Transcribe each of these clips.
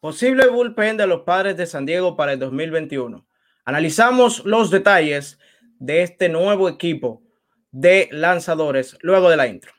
Posible bullpen de los padres de San Diego para el 2021. Analizamos los detalles de este nuevo equipo de lanzadores luego de la intro.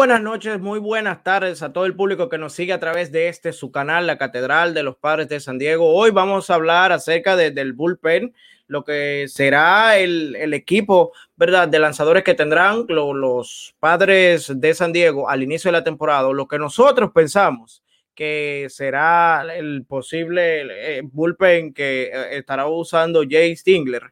Buenas noches, muy buenas tardes a todo el público que nos sigue a través de este su canal, la Catedral de los Padres de San Diego. Hoy vamos a hablar acerca del bullpen, lo que será el, equipo, ¿verdad?, de lanzadores que tendrán los Padres de San Diego al inicio de la temporada, lo que nosotros pensamos que será el posible eh, bullpen que eh, estará usando Jay Stingler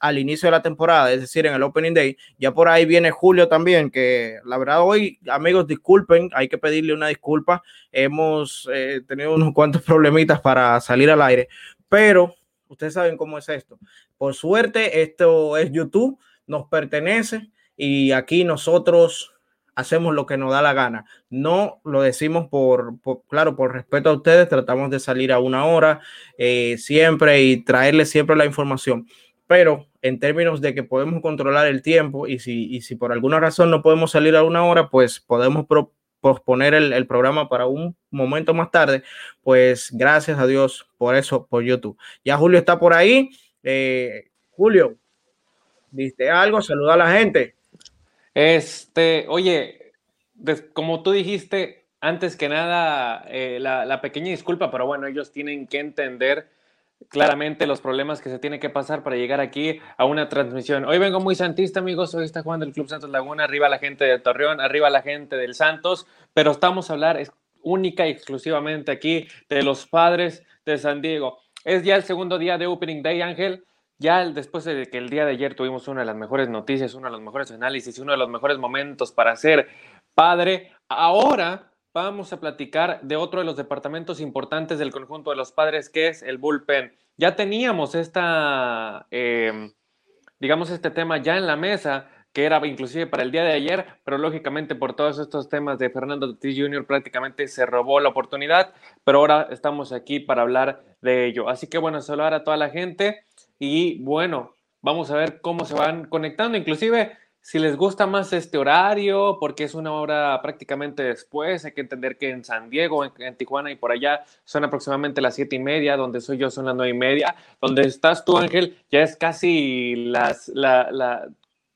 al inicio de la temporada, es decir, en el Opening Day. Ya por ahí viene Julio también, que la verdad hoy, amigos, disculpen, hay que pedirle una disculpa. Hemos eh, tenido unos cuantos problemitas para salir al aire, pero ustedes saben cómo es esto. Por suerte, esto es YouTube, nos pertenece y aquí nosotros hacemos lo que nos da la gana. No lo decimos por, claro, por respeto a ustedes, tratamos de salir a una hora eh, siempre y traerles siempre la información pero en términos de que podemos controlar el tiempo y si, si por alguna razón no podemos salir a una hora, pues podemos posponer el, programa para un momento más tarde, pues gracias a Dios por eso, por YouTube. Ya Julio está por ahí. Eh, Julio, ¿viste algo? Saluda a la gente. Este, oye, como tú dijiste, antes que nada, eh, la, la pequeña disculpa, pero bueno, ellos tienen que entender claramente los problemas que se tiene que pasar para llegar aquí a una transmisión. Hoy vengo muy santista, amigos. Hoy está jugando el Club Santos Laguna. Arriba la gente de Torreón, arriba la gente del Santos. Pero estamos a hablar única y exclusivamente aquí de los padres de San Diego. Es ya el segundo día de Opening Day, Ángel. Ya después de que el día de ayer tuvimos una de las mejores noticias, uno de los mejores análisis, uno de los mejores momentos para ser padre, ahora vamos a platicar de otro de los departamentos importantes del conjunto de los padres, que es el bullpen. Ya teníamos esta, em, digamos, este tema ya en la mesa, que era inclusive para el día de ayer, pero lógicamente por todos estos temas de Fernando Tatis Jr. prácticamente se robó la oportunidad, pero ahora estamos aquí para hablar de ello. Así que bueno, saludar a toda la gente y bueno, vamos a ver cómo se van conectando, inclusive si les gusta más este horario, porque es una hora prácticamente después, hay que entender que en San Diego, en, Tijuana y por allá son aproximadamente las siete y media, donde soy yo son las nueve y media, donde estás tú Ángel, ya es casi las, la, la,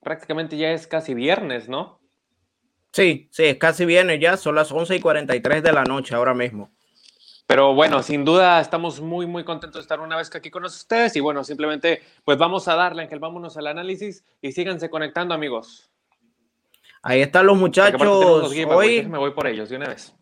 prácticamente ya es casi viernes, ¿no? Sí, sí, es casi viernes ya, son las once y cuarenta y tres de la noche ahora mismo. Pero bueno, sin duda estamos muy, muy contentos de estar una vez aquí con ustedes y bueno, simplemente pues vamos a darle, Ángel, vámonos al análisis y síganse conectando, amigos. Ahí están los muchachos. hoy me voy por ellos de una vez.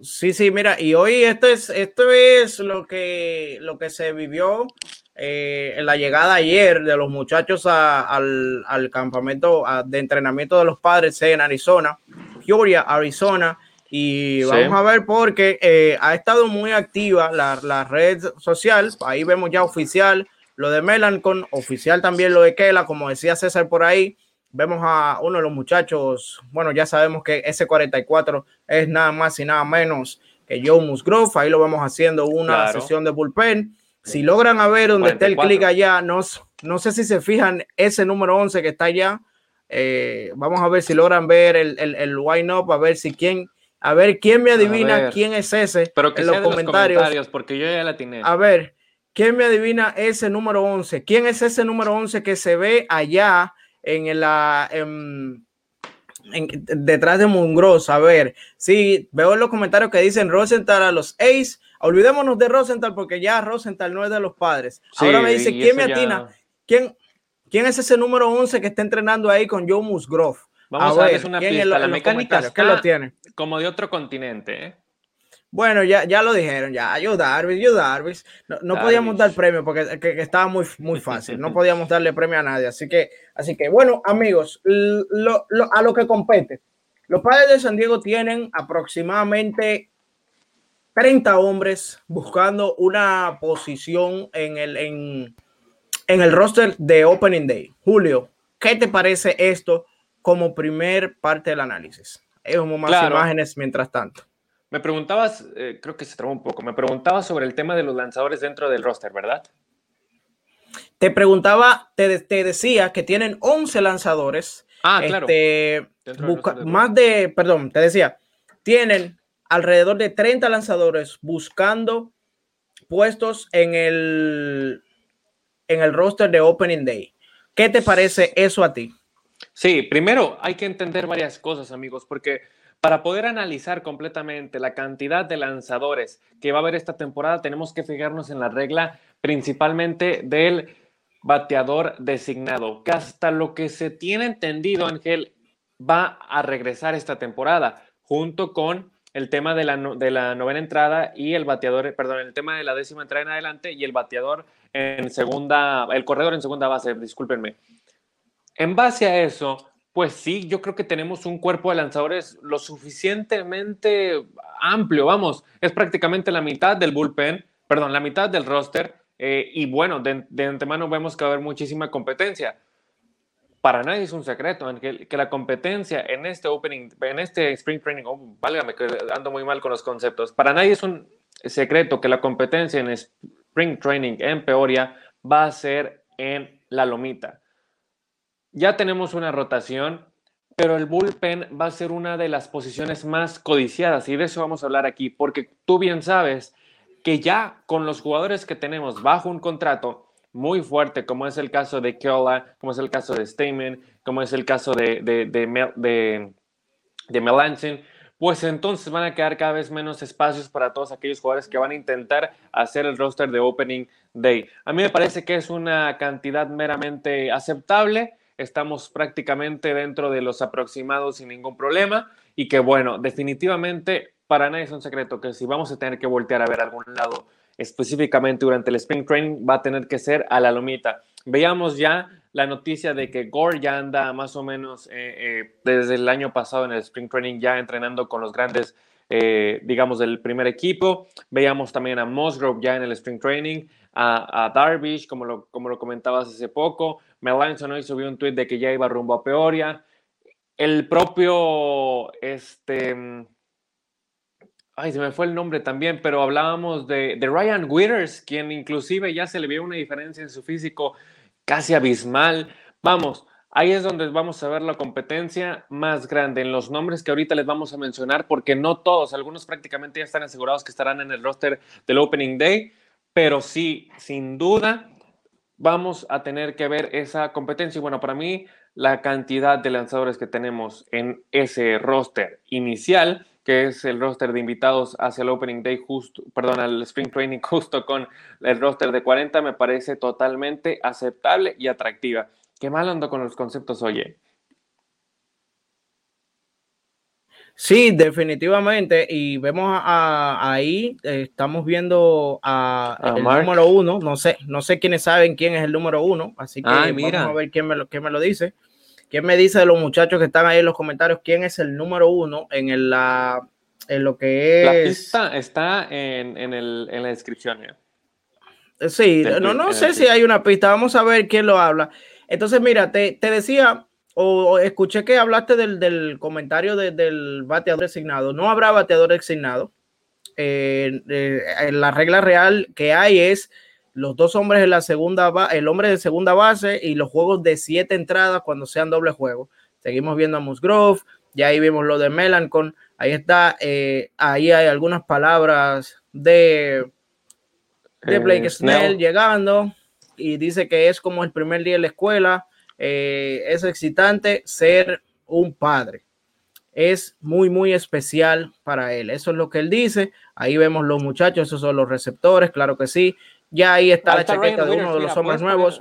Sí, sí, mira, y hoy esto es, esto es lo que, lo que se vivió eh, en la llegada ayer de los muchachos al, al, campamento de entrenamiento de los padres en Arizona, Peoria, Arizona. Y vamos a ver porque eh, ha estado muy activa la, red social. Ahí vemos ya oficial lo de Melancon, oficial también lo de Kela, como decía César por ahí. Vemos a uno de los muchachos, bueno, ya sabemos que ese 44 es nada más y nada menos que Joe Musgrove. Ahí lo vamos haciendo una sesión de bullpen. Si logran a ver donde está el clic allá, no, no sé si se fijan ese número 11 que está allá. Eh, vamos a ver si logran ver el, el, el up, a ver si quién a ver, ¿quién me adivina quién es ese? Pero que en los, comentarios. porque yo ya la tiene. A ver, ¿quién me adivina ese número 11? ¿Quién es ese número 11 que se ve allá en la... detrás de Mungros, a ver, sí, veo en los comentarios que dicen Rosenthal a los Ace, olvidémonos de Rosenthal porque ya Rosenthal no es de los padres. Ahora me dice, ¿quién me atina? ¿Quién, ¿Quién es ese número 11 que está entrenando ahí con Joe Musgrove? Vamos a, darles una pista. la mecánica está lo tiene? Como de otro continente. ¿eh? Bueno, ya, ya lo dijeron, ya. Ayuda, Darvis, yo Darvis. No, podíamos dar premio porque estaba muy, muy fácil. No podíamos darle premio a nadie. Así que, así que bueno, amigos, a lo que compete. Los padres de San Diego tienen aproximadamente 30 hombres buscando una posición en el, en, en el roster de Opening Day. Julio, ¿qué te parece esto como primer parte del análisis? Es más imágenes mientras tanto. Me preguntabas, eh, creo que se trabó un poco, me preguntabas sobre el tema de los lanzadores dentro del roster, ¿verdad? Te preguntaba, te, te decía que tienen 11 lanzadores. Ah, claro. Este, más de, perdón, te decía, tienen alrededor de 30 lanzadores buscando puestos en el, en el roster de Opening Day. ¿Qué te parece eso a ti? Sí, primero hay que entender varias cosas, amigos, porque para poder analizar completamente la cantidad de lanzadores que va a haber esta temporada, tenemos que fijarnos en la regla principalmente del bateador designado, que hasta lo que se tiene entendido, Ángel, va a regresar esta temporada, junto con el tema de la, novena entrada y el bateador, perdón, el tema de la décima entrada en adelante y el bateador en segunda, el corredor en segunda base, discúlpenme. En base a eso, pues sí, yo creo que tenemos un cuerpo de lanzadores lo suficientemente amplio, vamos, es prácticamente la mitad del bullpen, perdón, la mitad del roster, eh, y bueno, de, antemano vemos que va a haber muchísima competencia. Para nadie es un secreto que, que la competencia en este opening, en este spring training, oh, válgame que ando muy mal con los conceptos, para nadie es un secreto que la competencia en spring training en Peoria va a ser en la lomita. Ya tenemos una rotación, pero el bullpen va a ser una de las posiciones más codiciadas y de eso vamos a hablar aquí, porque tú bien sabes que ya con los jugadores que tenemos bajo un contrato muy fuerte, como es el caso de Keola, como es el caso de Stamen, como es el caso de, de, de, Melanson, pues entonces van a quedar cada vez menos espacios para todos aquellos jugadores que van a intentar hacer el roster de Opening Day. A mí me parece que es una cantidad meramente aceptable, estamos prácticamente dentro de los aproximados sin ningún problema y que bueno, definitivamente para nadie es un secreto que si vamos a tener que voltear a ver algún lado específicamente durante el Spring Training va a tener que ser a la lomita. Veamos ya la noticia de que Gore ya anda más o menos eh, eh, desde el año pasado en el Spring Training ya entrenando con los grandes, eh, digamos, del primer equipo. Veíamos también a Musgrove ya en el Spring Training, a, a Darvish, como lo, como lo comentabas hace poco. Melanson hoy subió un tweet de que ya iba rumbo a Peoria. El propio, este, ay, se me fue el nombre también, pero hablábamos de, de, Ryan Withers, quien inclusive ya se le vio una diferencia en su físico casi abismal. Vamos, ahí es donde vamos a ver la competencia más grande en los nombres que ahorita les vamos a mencionar, porque no todos, algunos prácticamente ya están asegurados que estarán en el roster del Opening Day, pero sí, sin duda, vamos a tener que ver esa competencia. Y bueno, para mí, la cantidad de lanzadores que tenemos en ese roster inicial que es el roster de invitados hacia el Opening Day, justo, perdón, al Spring Training justo con el roster de 40, me parece totalmente aceptable y atractiva. Qué mal ando con los conceptos, oye. Sí, definitivamente. Y vemos ahí, estamos viendo a, el número uno. No sé, no sé quiénes saben quién es el número uno, así que vamos a ver quién me lo, quién me lo dice. ¿Quién me dice de los muchachos que están ahí en los comentarios quién es el número uno en, el, la, en lo que es? La pista está en, en, el, en la descripción. ¿eh? Sí, no, no sé si hay una pista. Vamos a ver quién lo habla. Entonces, mira, te, te decía, o, escuché que hablaste del, del comentario del bateador designado. No habrá bateador designado. Eh, eh, la regla real que hay es los dos hombres en la segunda, el hombre de segunda base y los juegos de siete entradas cuando sean doble juego. Seguimos viendo a Musgrove, ya ahí vimos lo de Melancon, ahí está, eh, ahí hay algunas palabras de, de Blake Snell llegando y dice que es como el primer día en la escuela, eh, es excitante ser un padre. Es muy, muy especial para él. Eso es lo que él dice. Ahí vemos los muchachos, esos son los receptores, claro que sí. Ya ahí está, la chaqueta de uno de los hombres nuevos.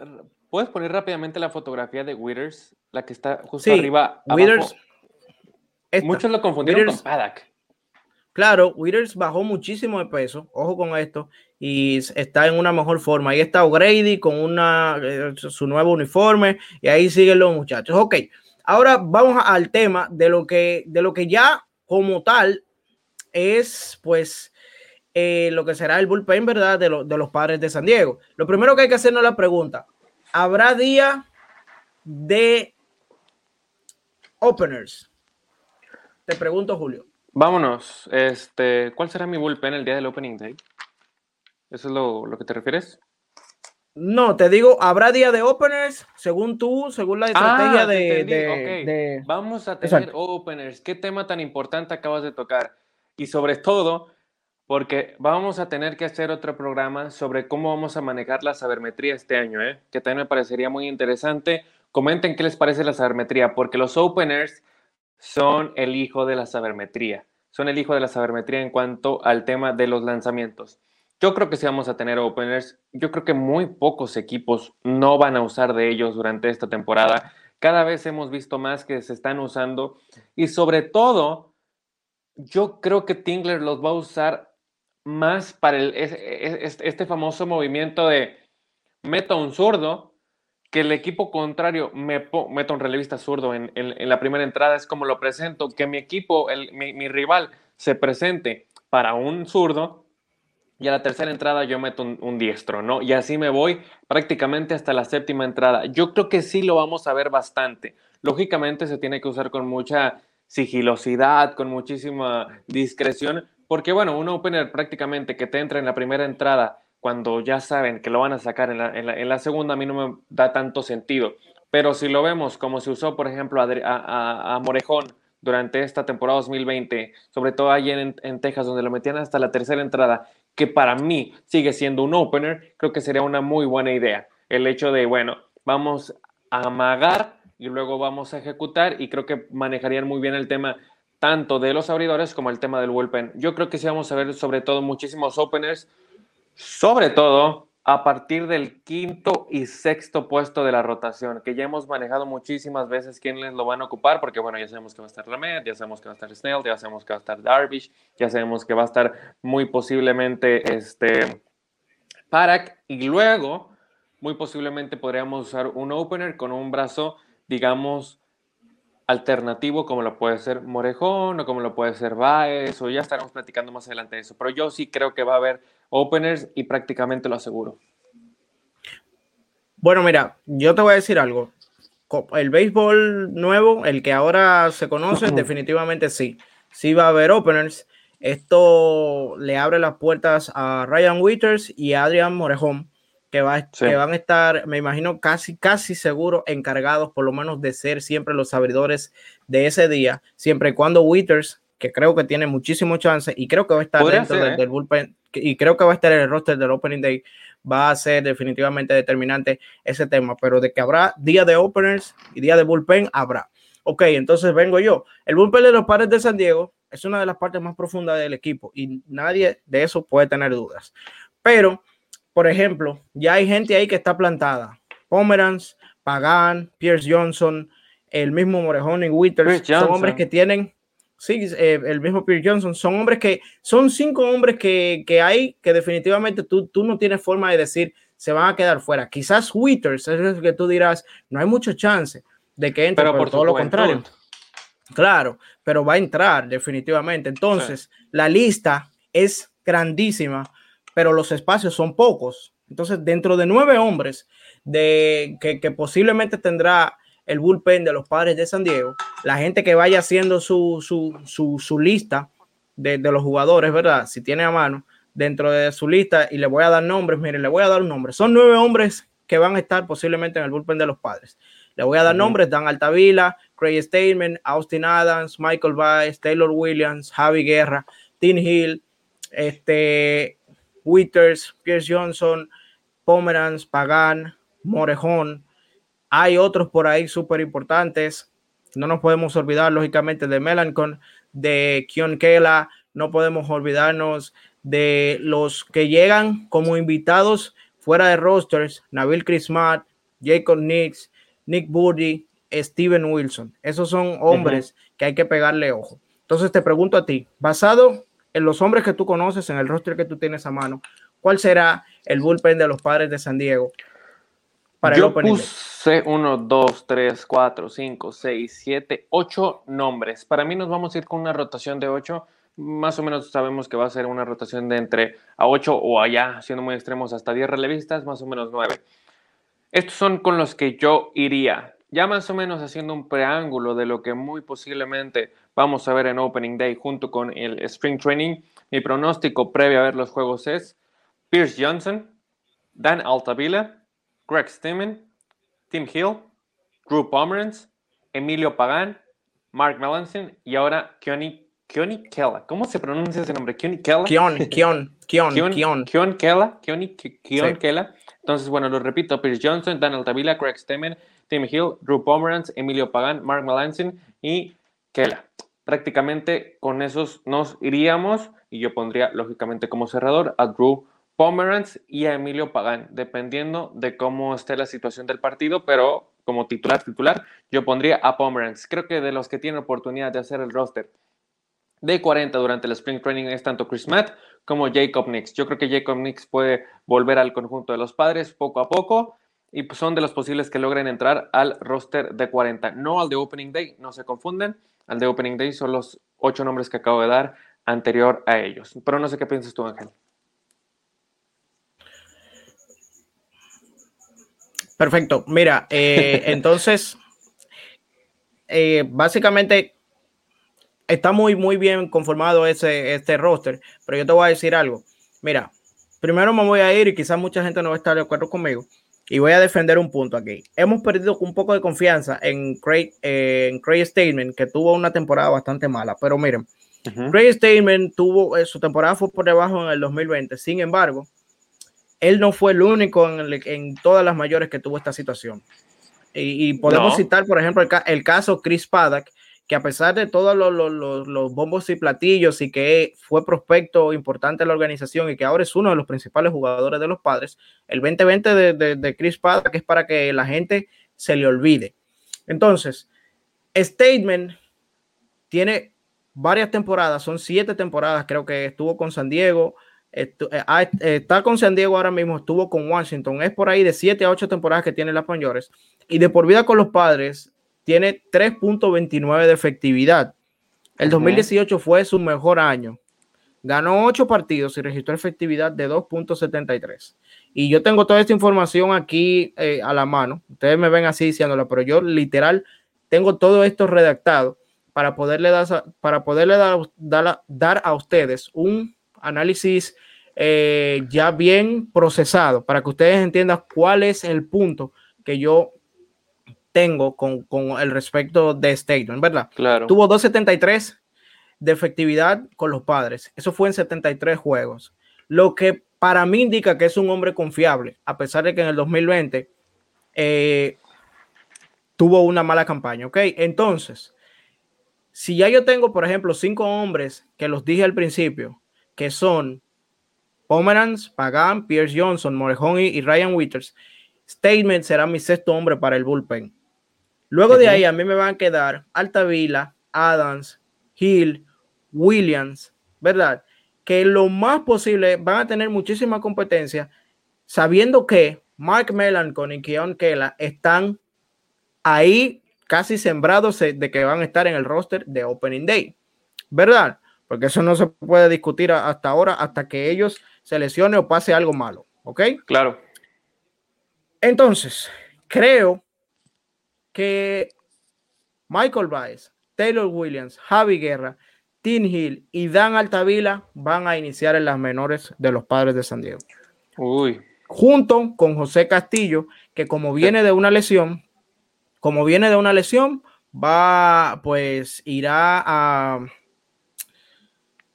¿Puedes poner rápidamente la fotografía de Withers? La que está justo arriba. Withers. Muchos lo confundieron con Paddock. Claro, Withers bajó muchísimo de peso, ojo con esto, y está en una mejor forma. Ahí está O'Grady con una, eh, su nuevo uniforme, y ahí siguen los muchachos. Ok, ahora vamos al tema de lo que, de lo que ya como tal es, pues, eh, lo que será el bullpen, ¿verdad? De, de, los padres de San Diego. Lo primero que hay que hacernos la pregunta, ¿habrá día de openers? Te pregunto, Julio. Vámonos. Este, ¿Cuál será mi bullpen el día del opening day? ¿Eso es lo, lo que te refieres? No, te digo, habrá día de openers, según tú, según la estrategia Ah, de, de- ok. de- Vamos a tener Exacto. openers. ¿Qué tema tan importante acabas de tocar? Y sobre todo, porque vamos a tener que hacer otro programa sobre cómo vamos a manejar la sabermetría este año, ¿eh? que también me parecería muy interesante. Comenten qué les parece la sabermetría, porque los openers son el hijo de la sabermetría. Son el hijo de la sabermetría en cuanto al tema de los lanzamientos. Yo creo que sí vamos a tener openers. Yo creo que muy pocos equipos no van a usar de ellos durante esta temporada. Cada vez hemos visto más que se están usando. Y sobre todo, yo creo que Tingler los va a usar más para el, es- es- este famoso movimiento de meto un zurdo, que el equipo contrario me meta un relevista zurdo en, la primera entrada, es como lo presento, que mi equipo, el- mi, mi rival, se presente para un zurdo y a la tercera entrada yo meto un, un diestro, ¿no? Y así me voy prácticamente hasta la séptima entrada. Yo creo que sí lo vamos a ver bastante. Lógicamente se tiene que usar con mucha sigilosidad, con muchísima discreción, porque bueno, un opener prácticamente que te entra en la primera entrada cuando ya saben que lo van a sacar en la, en la- en la segunda, a mí no me da tanto sentido. Pero si lo vemos como se usó, por ejemplo, a, a- a Morejón durante esta temporada 2020, sobre todo allí en, en Texas, donde lo metían hasta la tercera entrada, que para mí sigue siendo un opener, creo que sería una muy buena idea. El hecho de, bueno, vamos a amagar y luego vamos a ejecutar y creo que manejarían muy bien el tema tanto de los abridores como el tema del bullpen. Yo creo que sí vamos a ver sobre todo muchísimos openers, sobre todo a partir del quinto y sexto puesto de la rotación, que ya hemos manejado muchísimas veces quiénes lo van a ocupar, porque bueno, ya sabemos que va a estar Lamed, ya sabemos que va a estar Snell, ya sabemos que va a estar Darvish, ya sabemos que va a estar muy posiblemente este Parak, y luego muy posiblemente podríamos usar un opener con un brazo, digamos, alternativo, como lo puede ser Morejón o como lo puede ser Baez, o ya estaremos platicando más adelante de eso. Pero yo sí creo que va a haber openers y prácticamente lo aseguro. Bueno, mira, yo te voy a decir algo. El béisbol nuevo, el que ahora se conoce, definitivamente sí. Sí va a haber openers. Esto le abre las puertas a Ryan Withers y a Adrian Morejón, que, va, Sí. que van a estar, me imagino, casi, casi seguro encargados por lo menos de ser siempre los abridores de ese día, siempre y cuando Withers, que creo que tiene muchísimo chance y creo que va a estar dentro ser, del, ¿eh? del bullpen y creo que va a estar en el roster del Opening Day, va a ser definitivamente determinante ese tema, pero de que habrá día de openers y día de bullpen, habrá. Ok, entonces vengo yo. El bullpen de los padres de San Diego es una de las partes más profundas del equipo y nadie de eso puede tener dudas. Pero, por ejemplo, ya hay gente ahí que está plantada. Pomeranz, Pagan, Pierce Johnson, el mismo Morejón y Withers, son hombres que tienen, sí, eh, el mismo Pierce Johnson, son hombres que, son cinco hombres que, que hay que definitivamente tú, tú no tienes forma de decir se van a quedar fuera. Quizás Withers es lo que tú dirás, no hay mucho chance de que entre, Pero por todo lo contrario. Claro, pero va a entrar definitivamente. Entonces, la lista es grandísima, pero los espacios son pocos. Entonces, dentro de nueve hombres de, que, que posiblemente tendrá el bullpen de los padres de San Diego, la gente que vaya haciendo su, su, su, su lista de, de los jugadores, ¿verdad? Si tiene a mano dentro de su lista y le voy a dar nombres, miren, le voy a dar un nombre. Son nueve hombres que van a estar posiblemente en el bullpen de los padres. Le voy a dar nombres: Dan Altavila, Craig Statement, Austin Adams, Michael Baez, Taylor Williams, Javi Guerra, Tim Hill, este, Withers, Pierce Johnson, Pomeranz, Pagan, Morejón. Hay otros por ahí súper importantes. No nos podemos olvidar, lógicamente, de Melancon, de Kion Kela. No podemos olvidarnos de los que llegan como invitados fuera de rosters: Nabil Krismat, Jacob Nix, Nick Burdi, Steven Wilson. Esos son hombres que hay que pegarle ojo. Entonces te pregunto a ti, basado en los hombres que tú conoces, en el roster que tú tienes a mano, ¿cuál será el bullpen de los padres de San Diego? Para el Yo puse 1, 2, 3, 4, 5, 6, 7, 8 nombres. Para mí nos vamos a ir con una rotación de 8 más o menos sabemos que va a ser una rotación de entre a 8 o allá, siendo muy extremos, hasta 10 relevistas, más o menos 9. Estos son con los que yo iría. Ya más o menos haciendo un preángulo de lo que muy posiblemente vamos a ver en Opening Day junto con el Spring Training, mi pronóstico previo a ver los juegos es Pierce Johnson, Dan Altavilla, Greg Stimmen, Tim Hill, Drew Pomeranz, Emilio Pagan, Mark Melanson y ahora Keone Keone Kella. ¿Cómo se pronuncia ese nombre? Keone Kella. Kion, Kion, Kion, Kion. Kion Kella. Keone Kion Kella. Entonces, bueno, lo repito, Pierce Johnson, Dan Altavilla, Greg Stemmen, Tim Hill, Drew Pomeranz, Emilio Pagan, Mark Melanson y Kella. Prácticamente con esos nos iríamos y yo pondría, lógicamente, como cerrador a Drew Pomeranz y a Emilio Pagan, dependiendo de cómo esté la situación del partido, pero como titular titular, yo pondría a Pomeranz. Creo que de los que tienen oportunidad de hacer el roster de 40 durante el Spring Training es tanto Chris Matt como Jacob Nix. Yo creo que Jacob Nix puede volver al conjunto de los padres poco a poco y pues son de los posibles que logren entrar al roster de 40. No al de Opening Day, no se confunden. Al de Opening Day son los ocho nombres que acabo de dar anterior a ellos. Pero no sé qué piensas tú, Ángel. Perfecto. Mira, eh, entonces, eh, básicamente está muy, muy bien conformado ese, este roster, pero yo te voy a decir algo. Mira, primero me voy a ir y quizás mucha gente no va a estar de acuerdo conmigo y voy a defender un punto aquí. Hemos perdido un poco de confianza en Craig, eh, en Craig Statement, que tuvo una temporada bastante mala, pero miren, Craig Statement tuvo, su temporada fue por debajo en el 2020, sin embargo, él no fue el único en, todas las mayores que tuvo esta situación. Y, podemos citar, por ejemplo, el, caso Chris Paddock, que a pesar de todos los, bombos y platillos y que fue prospecto importante en la organización y que ahora es uno de los principales jugadores de los padres, el 2020 de, de, Chris Paddock es para que la gente se le olvide. Entonces, Statement tiene varias temporadas, son siete temporadas, creo que estuvo con San Diego, está con San Diego ahora mismo, estuvo con Washington, es por ahí de 7 a 8 temporadas que tiene las mayores y de por vida con los padres tiene 3.29 de efectividad. El 2018 fue su mejor año. Ganó 8 partidos y registró efectividad de 2.73. Y yo tengo toda esta información aquí eh, a la mano. Ustedes me ven así diciéndola, pero yo literal tengo todo esto redactado para poderle dar, para poderle dar, dar a ustedes un análisis eh, ya bien procesado para que ustedes entiendan cuál es el punto que yo tengo con, el respecto de Statement, ¿verdad? Claro. Tuvo 273 de efectividad con los padres. Eso fue en 73 juegos. Lo que para mí indica que es un hombre confiable, a pesar de que en el 2020 eh, tuvo una mala campaña, ¿ok? Entonces, si ya yo tengo, por ejemplo, cinco hombres que los dije al principio, que son Pomeranz, Pagan, Pierce Johnson, Morejón y Ryan Withers, Statement será mi sexto hombre para el bullpen. Luego de ahí a mí me van a quedar Altavila, Adams, Hill, Williams, ¿verdad? Que lo más posible van a tener muchísima competencia, sabiendo que Mark Melancon y Keon Kela están ahí casi sembrados de que van a estar en el roster de Opening Day, ¿verdad? Porque eso no se puede discutir hasta ahora, hasta que ellos se lesionen o pase algo malo, ¿ok? Claro. Entonces, creo que Michael Baez, Taylor Williams, Javi Guerra, Tim Hill y Dan Altavila van a iniciar en las menores de los padres de San Diego. Uy. Junto con José Castillo, que como viene de una lesión, como viene de una lesión, va, pues irá a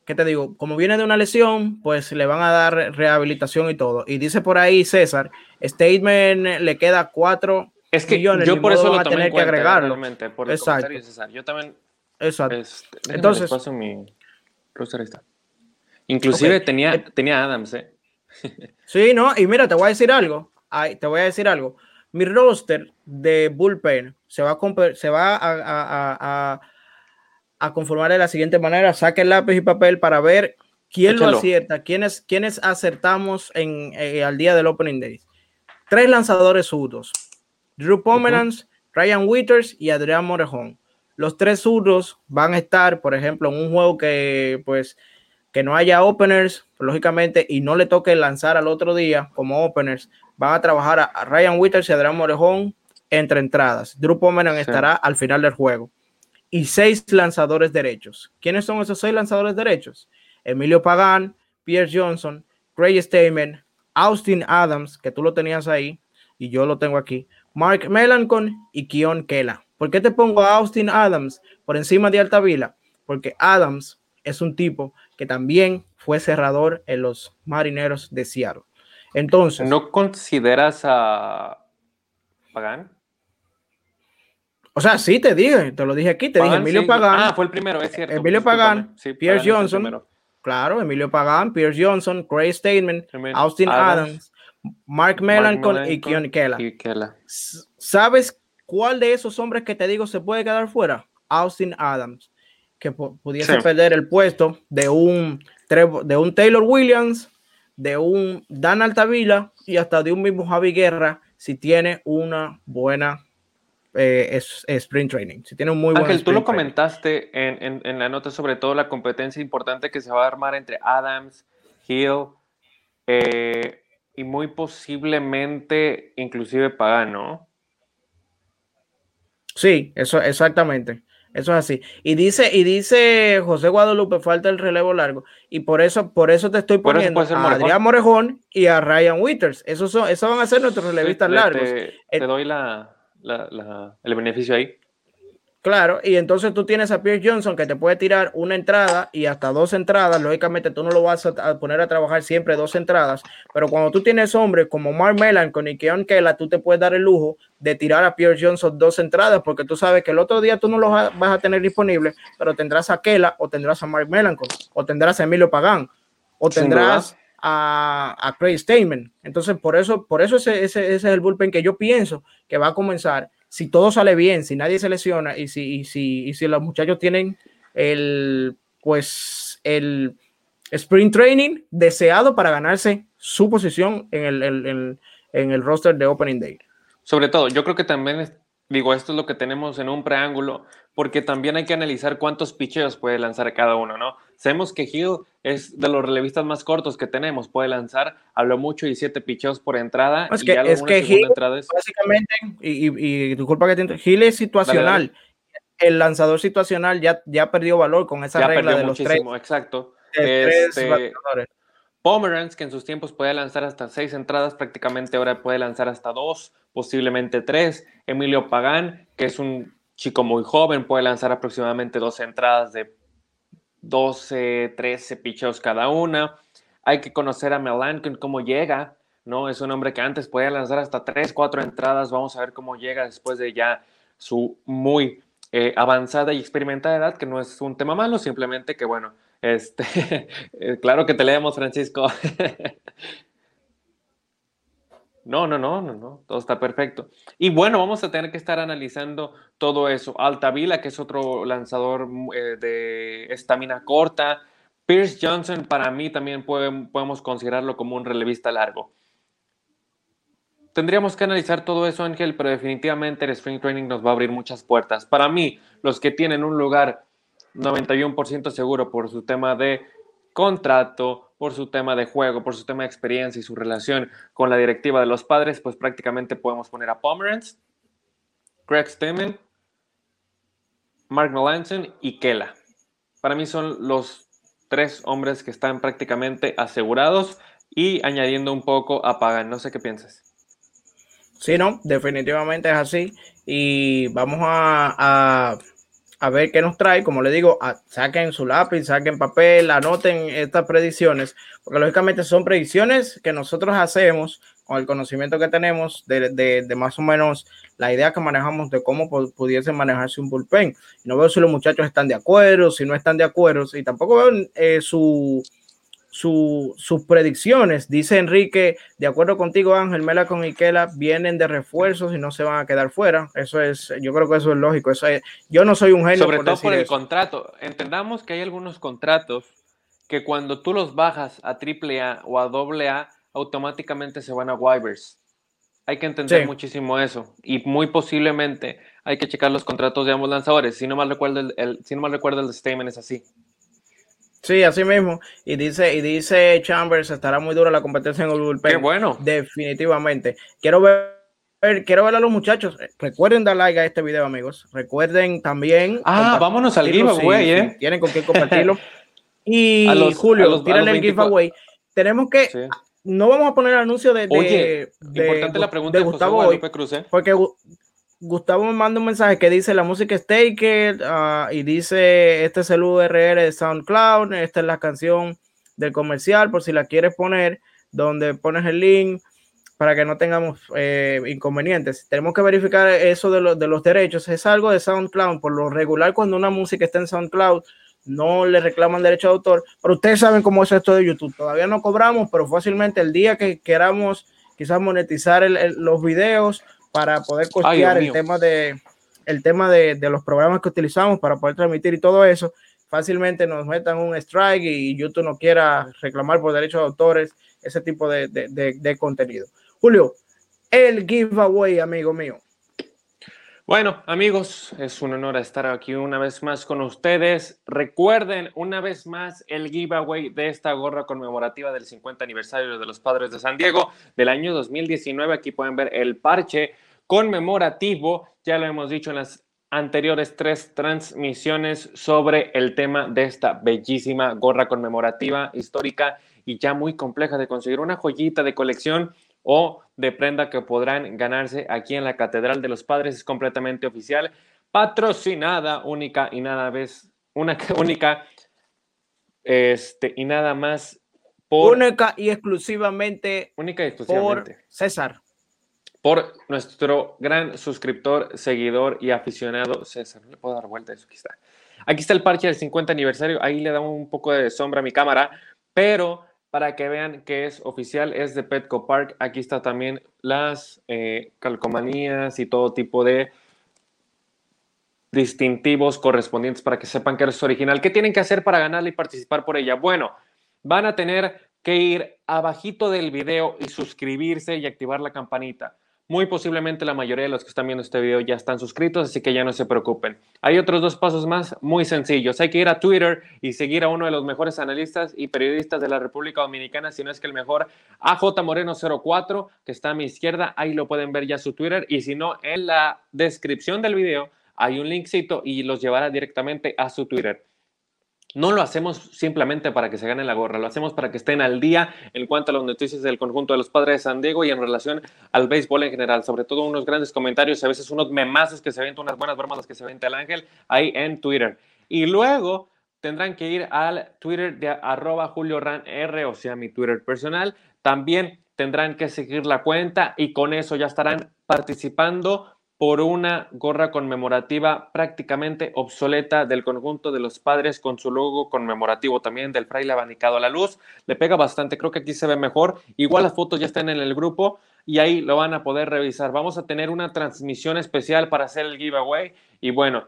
¿qué te digo? Como viene de una lesión, pues le van a dar rehabilitación y todo. Y dice por ahí César, Statement le queda cuatro es que millones, yo por eso lo tomé tener que agregarlo. Por Exacto. César. Yo también. Exacto. Este, Entonces. Paso mi está. Inclusive tenía, eh, tenía Adams, ¿eh? sí, no, y mira, te voy a decir algo. te voy a decir algo. Mi roster de bullpen se va a, se va a a conformar de la siguiente manera. Saque lápiz y papel para ver quién lo acierta, quiénes, quiénes acertamos en, eh, al día del Opening Day. Tres lanzadores zurdos. Drew Pomeranz, Ryan Withers y Adrián Morejón. los tres zurdos van a estar, por ejemplo, en un juego que pues que no haya openers, lógicamente, y no le toque lanzar al otro día como openers, van a trabajar a, Ryan Withers y Adrián Morejón entre entradas. Drew Pomeran estará al final del juego. Y seis lanzadores derechos. ¿Quiénes son esos seis lanzadores derechos? Emilio Pagán, Pierre Johnson, Craig Stamen, Austin Adams, que tú lo tenías ahí y yo lo tengo aquí, Mark Melancon y Kion Kela. ¿Por qué te pongo a Austin Adams por encima de Altavila? Porque Adams es un tipo que también fue cerrador en los marineros de Seattle. Entonces. ¿No consideras a Pagán? O sea, sí te dije, te lo dije aquí, te dije Emilio Pagán. Ah, fue el primero, es cierto. Emilio Pagán, Pierce Johnson. Claro, Emilio Pagán, Pierce Johnson, Craig Statement, Austin Adams, Mark Melancon y Kion Kela. ¿Sabes cuál de esos hombres que te digo se puede quedar fuera? Austin Adams, que pudiese perder el puesto de un, de un Taylor Williams de un Dan Altavila y hasta de un mismo Javi Guerra si tiene una buena eh, sprint training. Si tiene un muy Ángel, tú lo comentaste en, en, la nota sobre todo la competencia importante que se va a armar entre Adams, Hill eh, y muy posiblemente inclusive Pagano. Sí, eso exactamente. Eso es así. Y dice, y dice José Guadalupe, falta el relevo largo. Y por eso, por eso te estoy poniendo a Adrián Morejón y a Ryan Withers. Esos son, esos van a ser nuestros relevistas largos. Te, te doy la, el beneficio ahí. Claro, y entonces tú tienes a Pierce Johnson que te puede tirar una entrada y hasta dos entradas. Lógicamente tú no lo vas a poner a trabajar siempre dos entradas, pero cuando tú tienes hombres como Mark Mellon con Keon Kela, tú te puedes dar el lujo de tirar a Pierce Johnson dos entradas porque tú sabes que el otro día tú no lo vas a tener disponible, pero tendrás a Kela o tendrás a Mark Mellon o tendrás a Emilio Pagán o tendrás a, a Craig Stamen. Entonces, por eso, por eso ese, ese es el bullpen que yo pienso que va a comenzar si todo sale bien, si nadie se lesiona y si, si, si los muchachos tienen el, pues, el sprint training deseado para ganarse su posición en el, en el roster de Opening Day. Sobre todo, yo creo que también, digo, esto es lo que tenemos en un preángulo, porque también hay que analizar cuántos picheos puede lanzar cada uno, ¿no? Sabemos que Hill es de los relevistas más cortos que tenemos, puede lanzar, habló mucho y siete picheos por entrada. Es que, es que Hill, básicamente, y, y, disculpa que te Hill es situacional. El lanzador situacional ya, ya perdió valor con esa regla de los tres. Exacto. Este, Pomeranz, que en sus tiempos podía lanzar hasta seis entradas, prácticamente ahora puede lanzar hasta dos, posiblemente tres. Emilio Pagán, que es un chico muy joven, puede lanzar aproximadamente dos entradas de 12, 13 picheos cada una. Hay que conocer a Melancon, cómo llega, ¿no? Es un hombre que antes podía lanzar hasta 3, 4 entradas. Vamos a ver cómo llega después de ya su muy eh, avanzada y experimentada edad, que no es un tema malo, simplemente que, bueno, este, eh, claro que te leemos, Francisco. No, no, no, no, no, todo está perfecto. Y bueno, vamos a tener que estar analizando todo eso. Altavila, que es otro lanzador mm, eh, de estamina corta. Pierce Johnson, para mí también podemos considerarlo como un relevista largo. Tendríamos que analizar todo eso, Ángel, pero definitivamente el Spring Training nos va a abrir muchas puertas. Para mí, los que tienen un lugar 91% seguro por su tema de contrato, por su tema de juego, por su tema de experiencia y su relación con la directiva de los padres, pues prácticamente podemos poner a Pomeranz, Greg Stemmen, Mark Melanson y Kela. Para mí son los tres hombres que están prácticamente asegurados y añadiendo un poco a Pagan. No sé qué piensas. Sí, no, definitivamente es así. Y vamos a a ver qué nos trae. Como le digo, saquen su lápiz, saquen papel, anoten estas predicciones, porque lógicamente son predicciones que nosotros hacemos con el conocimiento que tenemos de, más o menos la idea que manejamos de cómo pudiese manejarse un bullpen. No veo si los muchachos están de acuerdo, si no están de acuerdo, y tampoco veo eh, su sus predicciones. Dice Enrique, de acuerdo contigo, Ángel, Mela con Ikela vienen de refuerzos y no se van a quedar fuera. Eso es, yo creo que eso es lógico. Eso yo no soy un genio. Sobre todo por el contrato. Entendamos que hay algunos contratos que cuando tú los bajas a AAA o a AA, automáticamente se van a waivers. Hay que entender muchísimo eso. Y muy posiblemente hay que checar los contratos de ambos lanzadores. Si no mal recuerdo, el, si no mal recuerdo, el statement es así. Sí, así mismo. Y dice, y dice Chambers, estará muy dura la competencia en el bullpen. Qué bueno. Definitivamente. Quiero ver, quiero ver a los muchachos. Recuerden dar like a este video, amigos. Recuerden también. Ah, vámonos al giveaway, ¿eh? tienen con qué compartirlo. y Julio, tírale el giveaway. Tenemos que. No vamos a poner el anuncio de. Oye, importante la pregunta de, Gustavo hoy, Cruz, ¿eh? Porque Gustavo me manda un mensaje que dice la música es Take It ah, y dice este es el URL de SoundCloud, esta es la canción del comercial por si la quieres poner, donde pones el link para que no tengamos eh, inconvenientes. Tenemos que verificar eso de, de los derechos. Es algo de SoundCloud. Por lo regular, cuando una música está en SoundCloud, no le reclaman derecho de autor. Pero ustedes saben cómo es esto de YouTube. Todavía no cobramos, pero fácilmente el día que queramos quizás monetizar los videos para poder costear el tema de el tema de, de, los programas que utilizamos para poder transmitir y todo eso, fácilmente nos metan un strike y YouTube no quiera reclamar por derechos de autores ese tipo de, de, de contenido. Julio, el giveaway, amigo mío. Bueno, amigos, es un honor estar aquí una vez más con ustedes. Recuerden una vez más el giveaway de esta gorra conmemorativa del 50 aniversario de los Padres de San Diego del año 2019. Aquí pueden ver el parche conmemorativo. Ya lo hemos dicho en las anteriores tres transmisiones sobre el tema de esta bellísima gorra conmemorativa histórica y ya muy compleja de conseguir. Una joyita de colección o de prenda que podrán ganarse aquí en la Catedral de los Padres. Es completamente oficial, patrocinada única y nada vez, una única este, y nada más por única y exclusivamente única y exclusivamente por César. Por nuestro gran suscriptor, seguidor y aficionado César. No le puedo dar vuelta a eso. Aquí está. Aquí está el parche del 50 aniversario. Ahí le da un poco de sombra a mi cámara, pero para que vean que es oficial, es de Petco Park. Aquí está también las eh, calcomanías y todo tipo de distintivos correspondientes para que sepan que es original. ¿Qué tienen que hacer para ganarla y participar por ella? Bueno, van a tener que ir abajito del video y suscribirse y activar la campanita. Muy posiblemente la mayoría de los que están viendo este video ya están suscritos, así que ya no se preocupen. Hay otros dos pasos más muy sencillos. Hay que ir a Twitter y seguir a uno de los mejores analistas y periodistas de la República Dominicana, si no es que el mejor, AJ Moreno04, que está a mi izquierda. Ahí lo pueden ver ya su Twitter. Y si no, en la descripción del video hay un linkcito y los llevará directamente a su Twitter. No lo hacemos simplemente para que se gane la gorra, lo hacemos para que estén al día en cuanto a las noticias del conjunto de los padres de San Diego y en relación al béisbol en general, sobre todo unos grandes comentarios, a veces unos memazos que se ven, unas buenas bromas que se ven el ángel ahí en Twitter. Y luego tendrán que ir al Twitter de arroba Julio Ran R, o sea, mi Twitter personal. También tendrán que seguir la cuenta y con eso ya estarán participando por una gorra conmemorativa prácticamente obsoleta del conjunto de los padres con su logo conmemorativo también del fraile abanicado a la luz. Le pega bastante, creo que aquí se ve mejor. Igual las fotos ya están en el grupo y ahí lo van a poder revisar. Vamos a tener una transmisión especial para hacer el giveaway y bueno,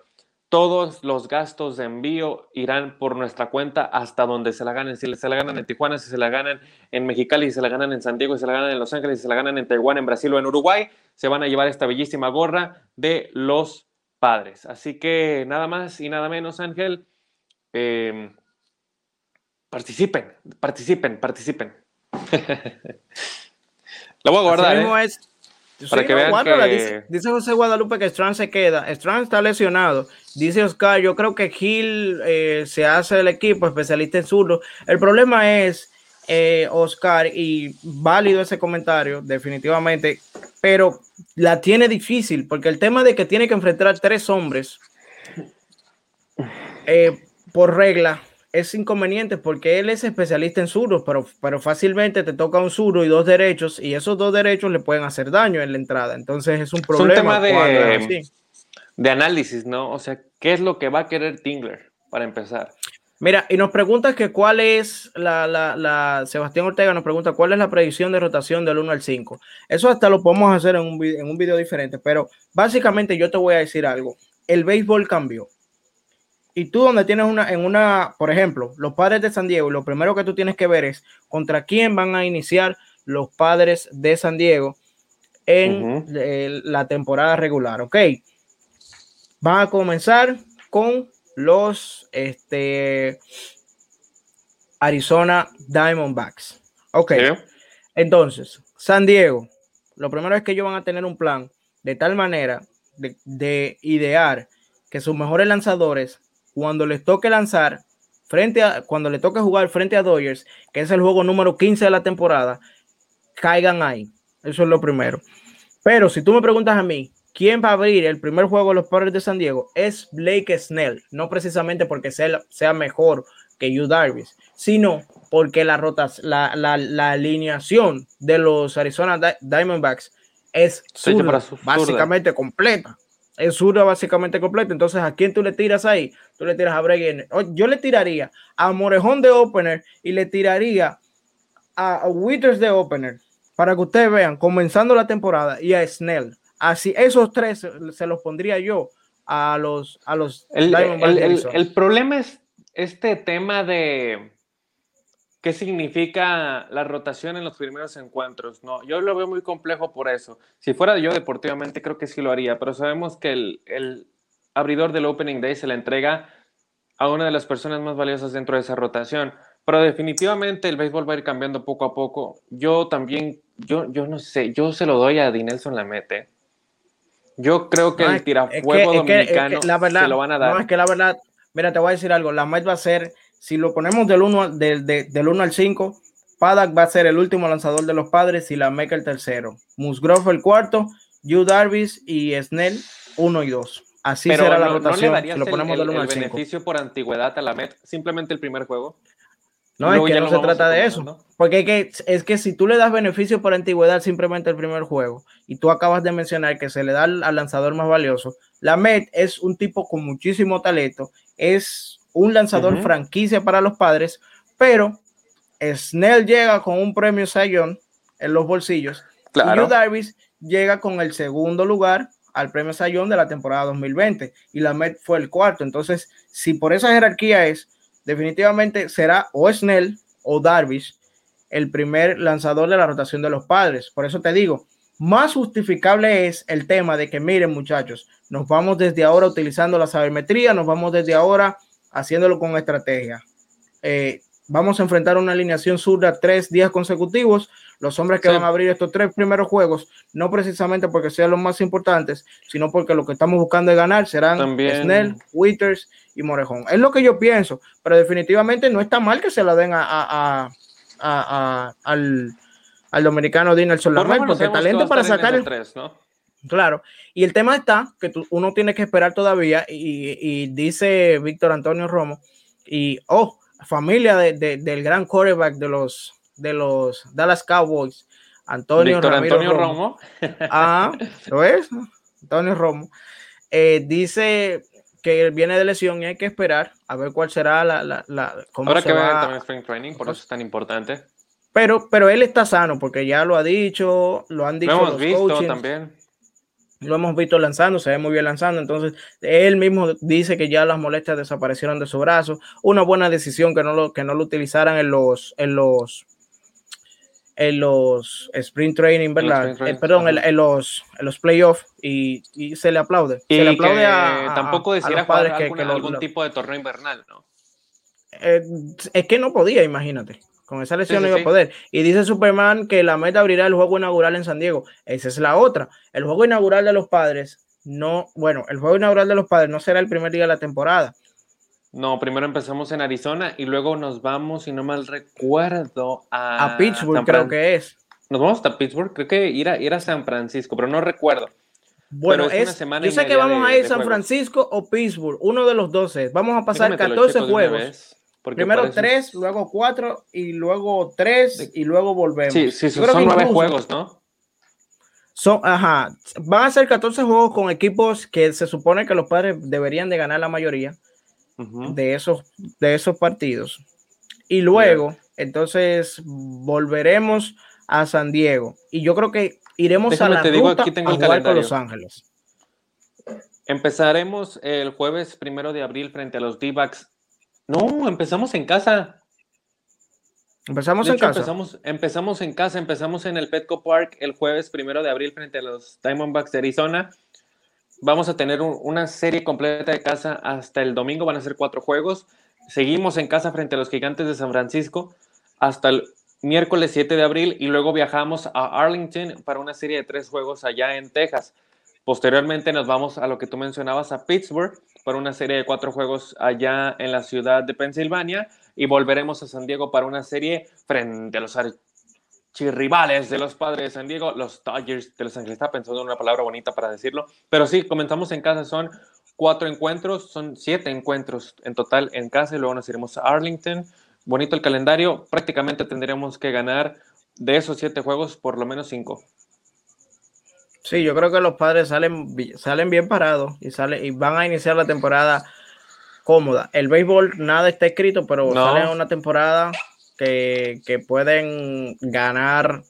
todos los gastos de envío irán por nuestra cuenta hasta donde se la ganen. Si se la ganan en Tijuana, si se la ganan en Mexicali, si se la ganan en San Diego, si se la ganan en Los Ángeles, si se la ganan en Taiwán, en Brasil o en Uruguay, se van a llevar esta bellísima gorra de los padres. Así que nada más y nada menos, Ángel. Em, participen, participen, participen. La voy a guardar. ¿eh? Para que vean que... dice, José Guadalupe que Strand se queda. Strand está lesionado. Dice Oscar, yo creo que Gil eh, se hace el equipo, especialista en zurdo. El problema es, eh, Oscar, y válido ese comentario, definitivamente, pero la tiene difícil, porque el tema de que tiene que enfrentar a tres hombres eh, por regla es inconveniente porque él es especialista en zurdos, pero, pero fácilmente te toca un zurdo y dos derechos, y esos dos derechos le pueden hacer daño en la entrada. Entonces es un problema. Es un tema de, de análisis, ¿no? O sea, ¿qué es lo que va a querer Tingler para empezar? Mira, y nos pregunta que cuál es la, la, la, Sebastián Ortega nos pregunta cuál es la predicción de rotación del 1 al 5. Eso hasta lo podemos hacer en un, en un video diferente, pero básicamente yo te voy a decir algo. El béisbol cambió y tú donde tienes una, en una, por ejemplo, los padres de San Diego, lo primero que tú tienes que ver es contra quién van a iniciar los padres de San Diego en la temporada regular, ¿ok? van a comenzar con los este, Arizona Diamondbacks. Ok. Entonces, San Diego, lo primero es que ellos van a tener un plan de tal manera de, de idear que sus mejores lanzadores, cuando les toque lanzar, frente a, cuando le toque jugar frente a Dodgers, que es el juego número 15 de la temporada, caigan ahí. Eso es lo primero. Pero si tú me preguntas a mí, ¿quién va a abrir el primer juego de los Padres de San Diego? Es Blake Snell, no precisamente porque sea, sea mejor que Yu Darvish, sino porque la, rotas, la, la, alineación de los Arizona Diamondbacks es básicamente completa es zurda básicamente completa. Entonces, ¿a quién tú le tiras ahí? Tú le tiras a Breguen. Yo le tiraría a Morejón de opener y le tiraría a, Withers de opener para que ustedes vean, comenzando la temporada, y a Snell. Así, esos tres se los pondría yo a los, a los el, el problema es este tema de ¿Qué significa la rotación en los primeros encuentros? No, yo lo veo muy complejo por eso. Si fuera yo deportivamente, creo que sí lo haría, pero sabemos que el, abridor del Opening Day se le entrega a una de las personas más valiosas dentro de esa rotación. Pero definitivamente el béisbol va a ir cambiando poco a poco. Yo también, yo, yo no sé, yo se lo doy a Dinelson Lamete. Yo creo que el tirafuego dominicano se lo van a dar. No, es que la verdad, mira, te voy a decir algo, la Met va a ser si lo ponemos del 1 del, del 1 al 5, Paddock va a ser el último lanzador de los padres y la Meca el tercero. Musgrove el cuarto, Yu Darvis y Snell 1 y 2. Así será la rotación. ¿No le lo ponemos el, del 1 al 5. beneficio por antigüedad a la Met simplemente el primer juego? No, es que no se trata de eso. Porque es que, es que si tú le das beneficio por antigüedad simplemente el primer juego, y tú acabas de mencionar que se le da al, al lanzador más valioso, la Met es un tipo con muchísimo talento, es un lanzador franquicia para los padres, pero Snell llega con un premio Sayón en los bolsillos. Claro. Y Davis llega con el segundo lugar al premio Sayón de la temporada 2020 y la Met fue el cuarto. Entonces, si por esa jerarquía es, definitivamente será o Snell o Darvish el primer lanzador de la rotación de los padres. Por eso te digo, más justificable es el tema de que miren muchachos, nos vamos desde ahora utilizando la sabermetría, nos vamos desde ahora haciéndolo con estrategia. Eh, vamos a enfrentar una alineación zurda tres días consecutivos. Los hombres que van a abrir estos tres primeros juegos, no precisamente porque sean los más importantes, sino porque lo que estamos buscando de ganar serán Snell, Withers y Morejón. Es lo que yo pienso, pero definitivamente no está mal que se la den a, al, al, dominicano Dinelson Lamar, porque talento para sacar el tres, ¿no? Claro, y el tema está que uno tiene que esperar todavía y, dice Víctor Antonio Romo y, oh, familia del gran quarterback de los, de los Dallas Cowboys, Antonio, Víctor Antonio Romo. Ah, ¿lo es? Antonio Romo. Eh, dice que viene de lesión y hay que esperar a ver cuál será la... la, la cómo Ahora que va también Spring Training, por eso es tan importante. Pero, pero él está sano porque ya lo ha dicho, lo han dicho. Lo hemos visto también lo hemos visto lanzando, se ve muy bien lanzando, entonces él mismo dice que ya las molestias desaparecieron de su brazo, una buena decisión que no lo, que no lo utilizaran en los, en los, en los sprint training, ¿verdad? Eh, perdón, en, los, en los playoffs y, y, se le aplaude. se le aplaude a, tampoco decía jugar que, algún tipo de torneo invernal, ¿no? Eh, es que no podía, imagínate. Con esa lesión no iba a poder. Y dice Superman que la meta abrirá el juego inaugural en San Diego. Esa es la otra. El juego inaugural de los padres, no, bueno, el juego inaugural de los padres no será el primer día de la temporada. No, primero empezamos en Arizona y luego nos vamos, si no mal recuerdo, a, a Pittsburgh, creo que es. Nos vamos hasta Pittsburgh, creo que ir a, ir a San Francisco, pero no recuerdo. Bueno, es, una semana yo sé que vamos a ir a San Francisco o Pittsburgh, uno de los dos. Vamos a pasar 14 juegos. Primero tres, luego cuatro y luego tres y luego volvemos. Sí, sí, son, nueve juegos, ¿no? Son, ajá, van a ser 14 juegos con equipos que se supone que los padres deberían de ganar la mayoría de, esos, de esos partidos. Y luego, entonces, volveremos a San Diego. Y yo creo que iremos a la ruta a jugar con Los Ángeles. Empezaremos el jueves primero de abril frente a los D-Backs no, empezamos en casa. Empezamos en casa. Empezamos, empezamos en casa, empezamos en el Petco Park el jueves primero de abril frente a los Diamondbacks de Arizona. vamos a tener una serie completa de casa hasta el domingo, van a ser cuatro juegos. Seguimos en casa frente a los gigantes de San Francisco hasta el miércoles 7 de abril y luego viajamos a Arlington para una serie de tres juegos allá en Texas. Posteriormente nos vamos a lo que tú mencionabas, a Pittsburgh, para una serie de cuatro juegos allá en la ciudad de Pensilvania y volveremos a San Diego para una serie frente a los rivales de los padres de San Diego, los Dodgers de Los Ángeles. Estaba pensando en una palabra bonita para decirlo, pero sí, comenzamos en casa, son cuatro encuentros, son siete encuentros en total en casa y luego nos iremos a Arlington. Bonito el calendario, prácticamente tendríamos que ganar de esos siete juegos por lo menos cinco. Sí, yo creo que los padres salen, salen bien parados y, salen, y van a iniciar la temporada cómoda. El béisbol nada está escrito, pero no. salen una temporada que, que, pueden ganar,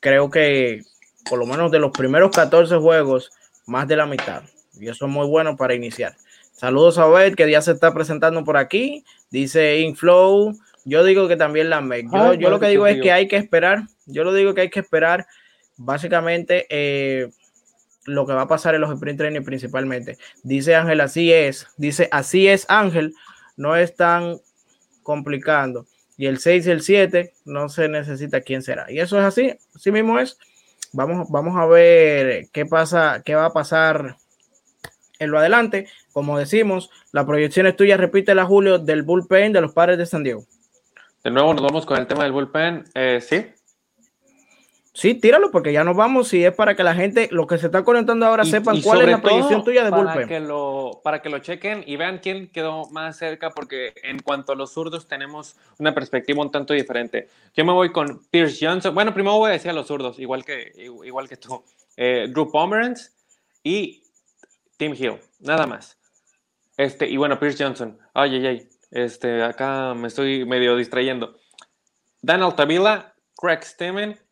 creo que por lo menos de los primeros 14 juegos, más de la mitad. Y eso es muy bueno para iniciar. Saludos a Beth, que ya se está presentando por aquí. Dice Inflow. Yo digo que también la MEC. Yo, yo lo que digo es que hay que esperar. Yo lo digo que hay que esperar básicamente eh, lo que va a pasar en los sprint training principalmente. Dice Ángel, así es. Dice, así es Ángel, no es tan complicando. Y el 6 y el 7 no se necesita quién será. Y eso es así, así mismo es. Vamos, vamos a ver qué pasa, qué va a pasar en lo adelante. Como decimos, la proyección es tuya, la Julio, del bullpen de los padres de San Diego. De nuevo nos vamos con el tema del bullpen. Eh, sí, Sí, tíralo porque ya nos vamos y es para que la gente, los que se están conectando ahora, sepan cuál es la proyección tuya de para bullpen. Que lo, para que lo chequen y vean quién quedó más cerca, porque en cuanto a los zurdos tenemos una perspectiva un tanto diferente. Yo me voy con Pierce Johnson. Bueno, primero voy a decir a los zurdos, igual que, igual que tú. Eh, Drew Pomeranz y Tim Hill, nada más. Este, y bueno, Pierce Johnson. Ay, ay, ay. Este, acá me estoy medio distrayendo. Dan Altavila, Craig Stemmen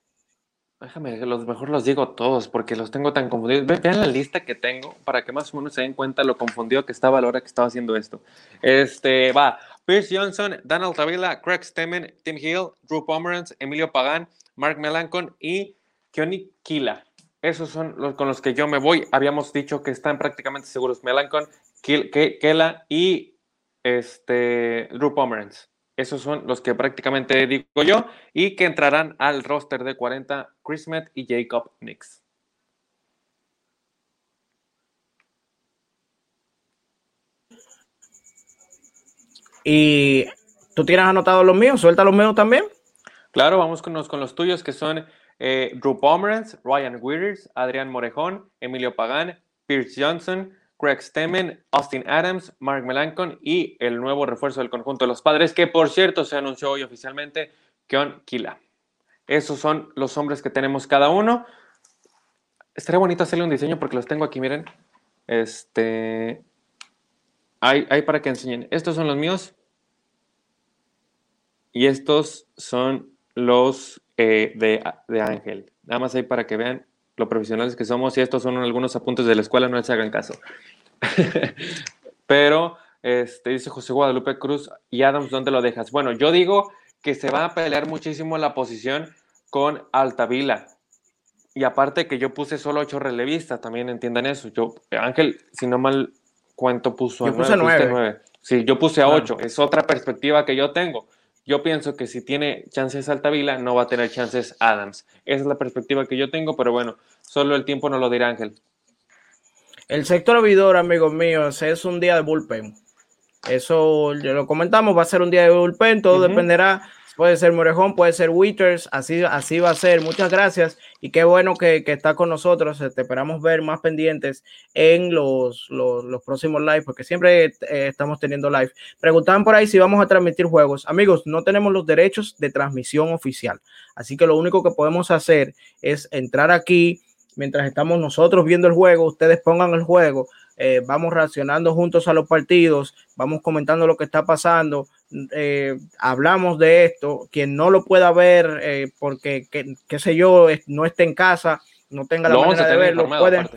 Déjame, los mejor los digo todos porque los tengo tan confundidos. Vean la lista que tengo para que más o menos se den cuenta lo confundido que estaba a la hora que estaba haciendo esto. Este va Pierce Johnson, Donald Tavila, Craig Stemmen, Tim Hill, Drew Pomeranz, Emilio Pagan, Mark Melancon y Keoni Kila. Esos son los con los que yo me voy. Habíamos dicho que están prácticamente seguros Melancon, Kela y este, Drew Pomeranz. Esos son los que prácticamente digo yo y que entrarán al roster de 40 Chris Met y Jacob Nix. ¿Y tú tienes anotado los míos? ¿Suelta los míos también? Claro, vamos con los, con los tuyos que son eh, Drew Pomeranz, Ryan Withers, Adrián Morejón, Emilio Pagán, Pierce Johnson, Craig Stemmen, Austin Adams, Mark Melancon y el nuevo refuerzo del conjunto de los padres, que por cierto se anunció hoy oficialmente, Keon Kila. Esos son los hombres que tenemos cada uno. Estaría bonito hacerle un diseño porque los tengo aquí, miren. Este. Hay, hay para que enseñen. Estos son los míos. Y estos son los eh, de, de Ángel. Nada más hay para que vean lo profesionales que somos y estos son algunos apuntes de la escuela, no les hagan caso. Pero, este, dice José Guadalupe Cruz, y Adams, ¿dónde lo dejas? Bueno, yo digo que se va a pelear muchísimo la posición con Altavila. Y aparte que yo puse solo ocho relevistas, también entiendan eso. Yo, Ángel, si no mal cuento, puso yo a nueve. Sí, yo puse a ocho. Es otra perspectiva que yo tengo. Yo pienso que si tiene chances Altavila, no va a tener chances Adams. Esa es la perspectiva que yo tengo, pero bueno, solo el tiempo no lo dirá Ángel. El sector abridor, amigos míos, es un día de bullpen. Eso ya lo comentamos, va a ser un día de bullpen, todo dependerá. Puede ser Morejón, puede ser Witters, así, así va a ser. Muchas gracias y qué bueno que, que está con nosotros. Te esperamos ver más pendientes en los, los, los próximos live, porque siempre eh, estamos teniendo live. Preguntaban por ahí si vamos a transmitir juegos. Amigos, no tenemos los derechos de transmisión oficial, así que lo único que podemos hacer es entrar aquí mientras estamos nosotros viendo el juego, ustedes pongan el juego, eh, vamos reaccionando juntos a los partidos, vamos comentando lo que está pasando, eh, hablamos de esto, quien no lo pueda ver eh, porque, qué sé yo, no esté en casa, no tenga la manera de verlo, puede,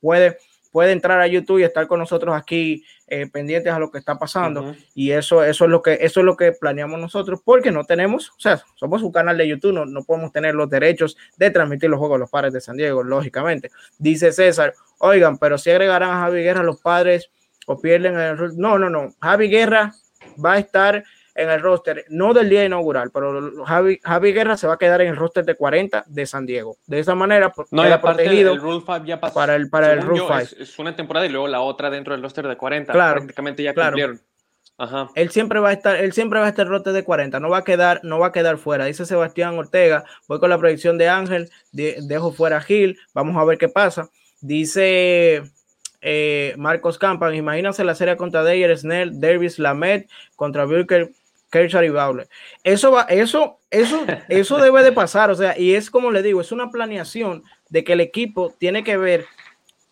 puede, puede entrar a YouTube y estar con nosotros aquí eh, pendientes a lo que está pasando. Y eso, eso, es lo que, eso es lo que planeamos nosotros, porque no tenemos, o sea, somos un canal de YouTube, no, no podemos tener los derechos de transmitir los juegos de los padres de San Diego, lógicamente. Dice César, oigan, pero si agregarán a Javi Guerra los padres o pierden el... No, no, no. Javi Guerra va a estar en el roster, no del día inaugural, pero Javi, Javi Guerra se va a quedar en el roster de 40 de San Diego. De esa manera, pues, no, queda protegido ya pasó, para el, para el Rule 5. Es, una temporada y luego la otra dentro del roster de 40. Claro, prácticamente ya claro. cumplieron. Ajá. Él siempre va a estar, él siempre va a estar roster de 40, no va a quedar, no va a quedar fuera. Dice Sebastián Ortega, voy con la predicción de Ángel, dejo fuera a Gil, vamos a ver qué pasa. Dice eh, Marcos Campan, imagínense la serie contra Dayer, Snell, Davis, Lamed contra Wilker, Kershaw y Bowler. Eso va, eso, eso, eso debe de pasar, o sea, y es como le digo, es una planeación de que el equipo tiene que ver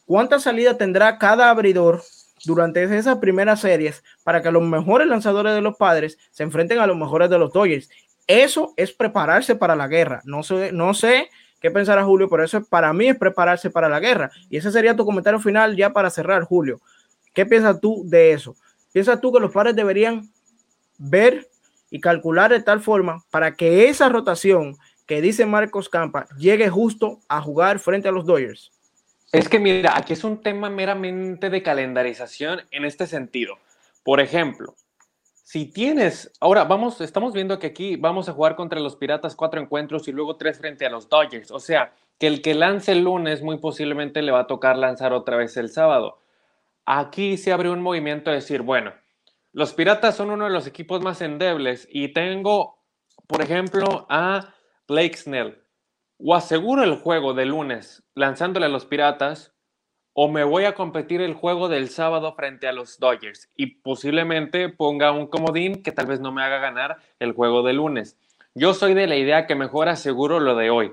cuánta salida tendrá cada abridor durante esas primeras series para que los mejores lanzadores de los padres se enfrenten a los mejores de los Dodgers. Eso es prepararse para la guerra. No sé, no sé qué pensará Julio, pero eso para mí es prepararse para la guerra. Y ese sería tu comentario final ya para cerrar, Julio. ¿Qué piensas tú de eso? ¿Piensas tú que los padres deberían ver y calcular de tal forma para que esa rotación que dice Marcos Campa llegue justo a jugar frente a los Dodgers. Es que mira, aquí es un tema meramente de calendarización en este sentido. Por ejemplo, si tienes, ahora vamos, estamos viendo que aquí vamos a jugar contra los Piratas cuatro encuentros y luego tres frente a los Dodgers. O sea, que el que lance el lunes muy posiblemente le va a tocar lanzar otra vez el sábado. Aquí se abre un movimiento de decir, bueno, los Piratas son uno de los equipos más endebles y tengo, por ejemplo, a Blake Snell. O aseguro el juego de lunes lanzándole a los Piratas o me voy a competir el juego del sábado frente a los Dodgers y posiblemente ponga un comodín que tal vez no me haga ganar el juego de lunes. Yo soy de la idea que mejor aseguro lo de hoy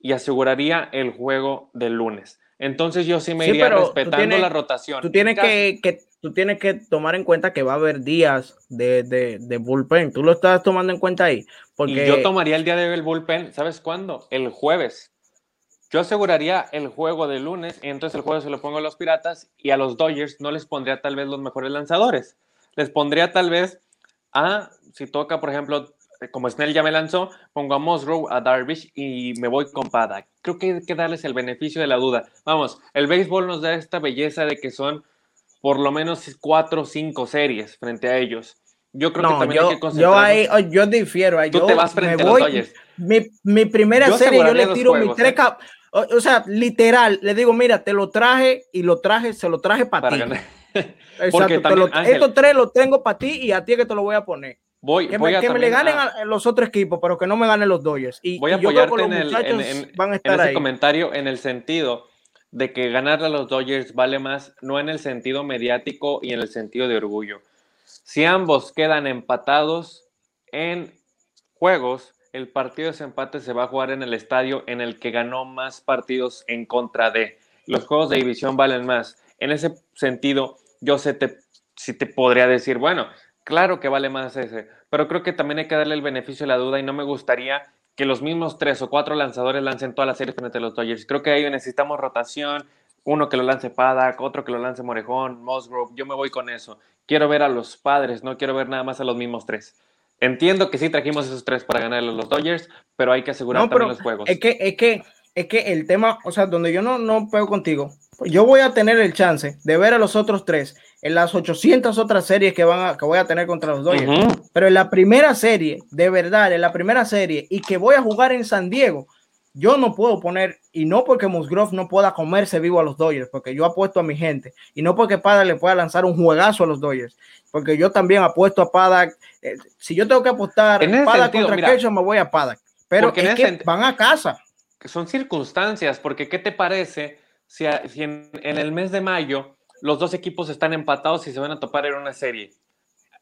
y aseguraría el juego del lunes. Entonces yo sí me iría respetando la rotación. Tú tienes que, tú tienes que tomar en cuenta que va a haber días de, de, bullpen. Tú lo estás tomando en cuenta ahí. Porque... yo tomaría el día de el bullpen, ¿sabes cuándo? El jueves. Yo aseguraría el juego de lunes entonces el jueves se lo pongo a los Piratas y a los Dodgers no les pondría tal vez los mejores lanzadores. Les pondría tal vez a, si toca, por ejemplo, como Snell ya me lanzó, pongo a Musgrove, a Darvish y me voy con Paddock. Creo que hay que darles el beneficio de la duda. Vamos, el béisbol nos da esta belleza de que son por lo menos cuatro o cinco series frente a ellos. Yo creo que también yo, hay que concentrarnos. Yo, ahí, yo difiero. Tú yo te vas frente a los Mi, mi primera serie yo le tiro mi tres... ¿eh? O, sea, literal, le digo, mira, te lo traje y lo traje, se lo traje para, ti. Exacto, estos tres los tengo para ti y a ti que te lo voy a poner. Voy, que, voy me, a que me le ganen a, los otros equipos, pero que no me ganen los Dodgers. Y, voy a apoyarte en, el, en, en, van a estar en ese comentario en el sentido de que ganarle a los Dodgers vale más, no en el sentido mediático y en el sentido de orgullo. Si ambos quedan empatados en juegos, el partido de empate se va a jugar en el estadio en el que ganó más partidos en contra de. Los juegos de división valen más. En ese sentido, yo sé te, si te podría decir, bueno, claro que vale más ese, pero creo que también hay que darle el beneficio de la duda y no me gustaría que los mismos tres o cuatro lanzadores lancen todas las series frente a los Dodgers. Creo que ahí necesitamos rotación, uno que lo lance Paddock, otro que lo lance Morejón, Musgrove, yo me voy con eso. Quiero ver a los padres, no quiero ver nada más a los mismos tres. Entiendo que sí trajimos esos tres para ganarle a los Dodgers, pero hay que asegurar también los juegos. Es que, es que, es que el tema, o sea, donde yo no, no pego contigo, yo voy a tener el chance de ver a los otros tres en las 800 otras series que, van a, que voy a tener contra los Dodgers. Pero en la primera serie, de verdad, en la primera serie, y que voy a jugar en San Diego, yo no puedo poner, y no porque Musgrove no pueda comerse vivo a los Dodgers, porque yo apuesto a mi gente, y no porque Pada le pueda lanzar un juegazo a los Dodgers, porque yo también apuesto a Pada. Eh, si yo tengo que apostar Pada contra Kershaw, me voy a Pada. Pero es que van a casa. Son circunstancias, porque ¿qué te parece si, en el mes de mayo los dos equipos están empatados y se van a topar en una serie.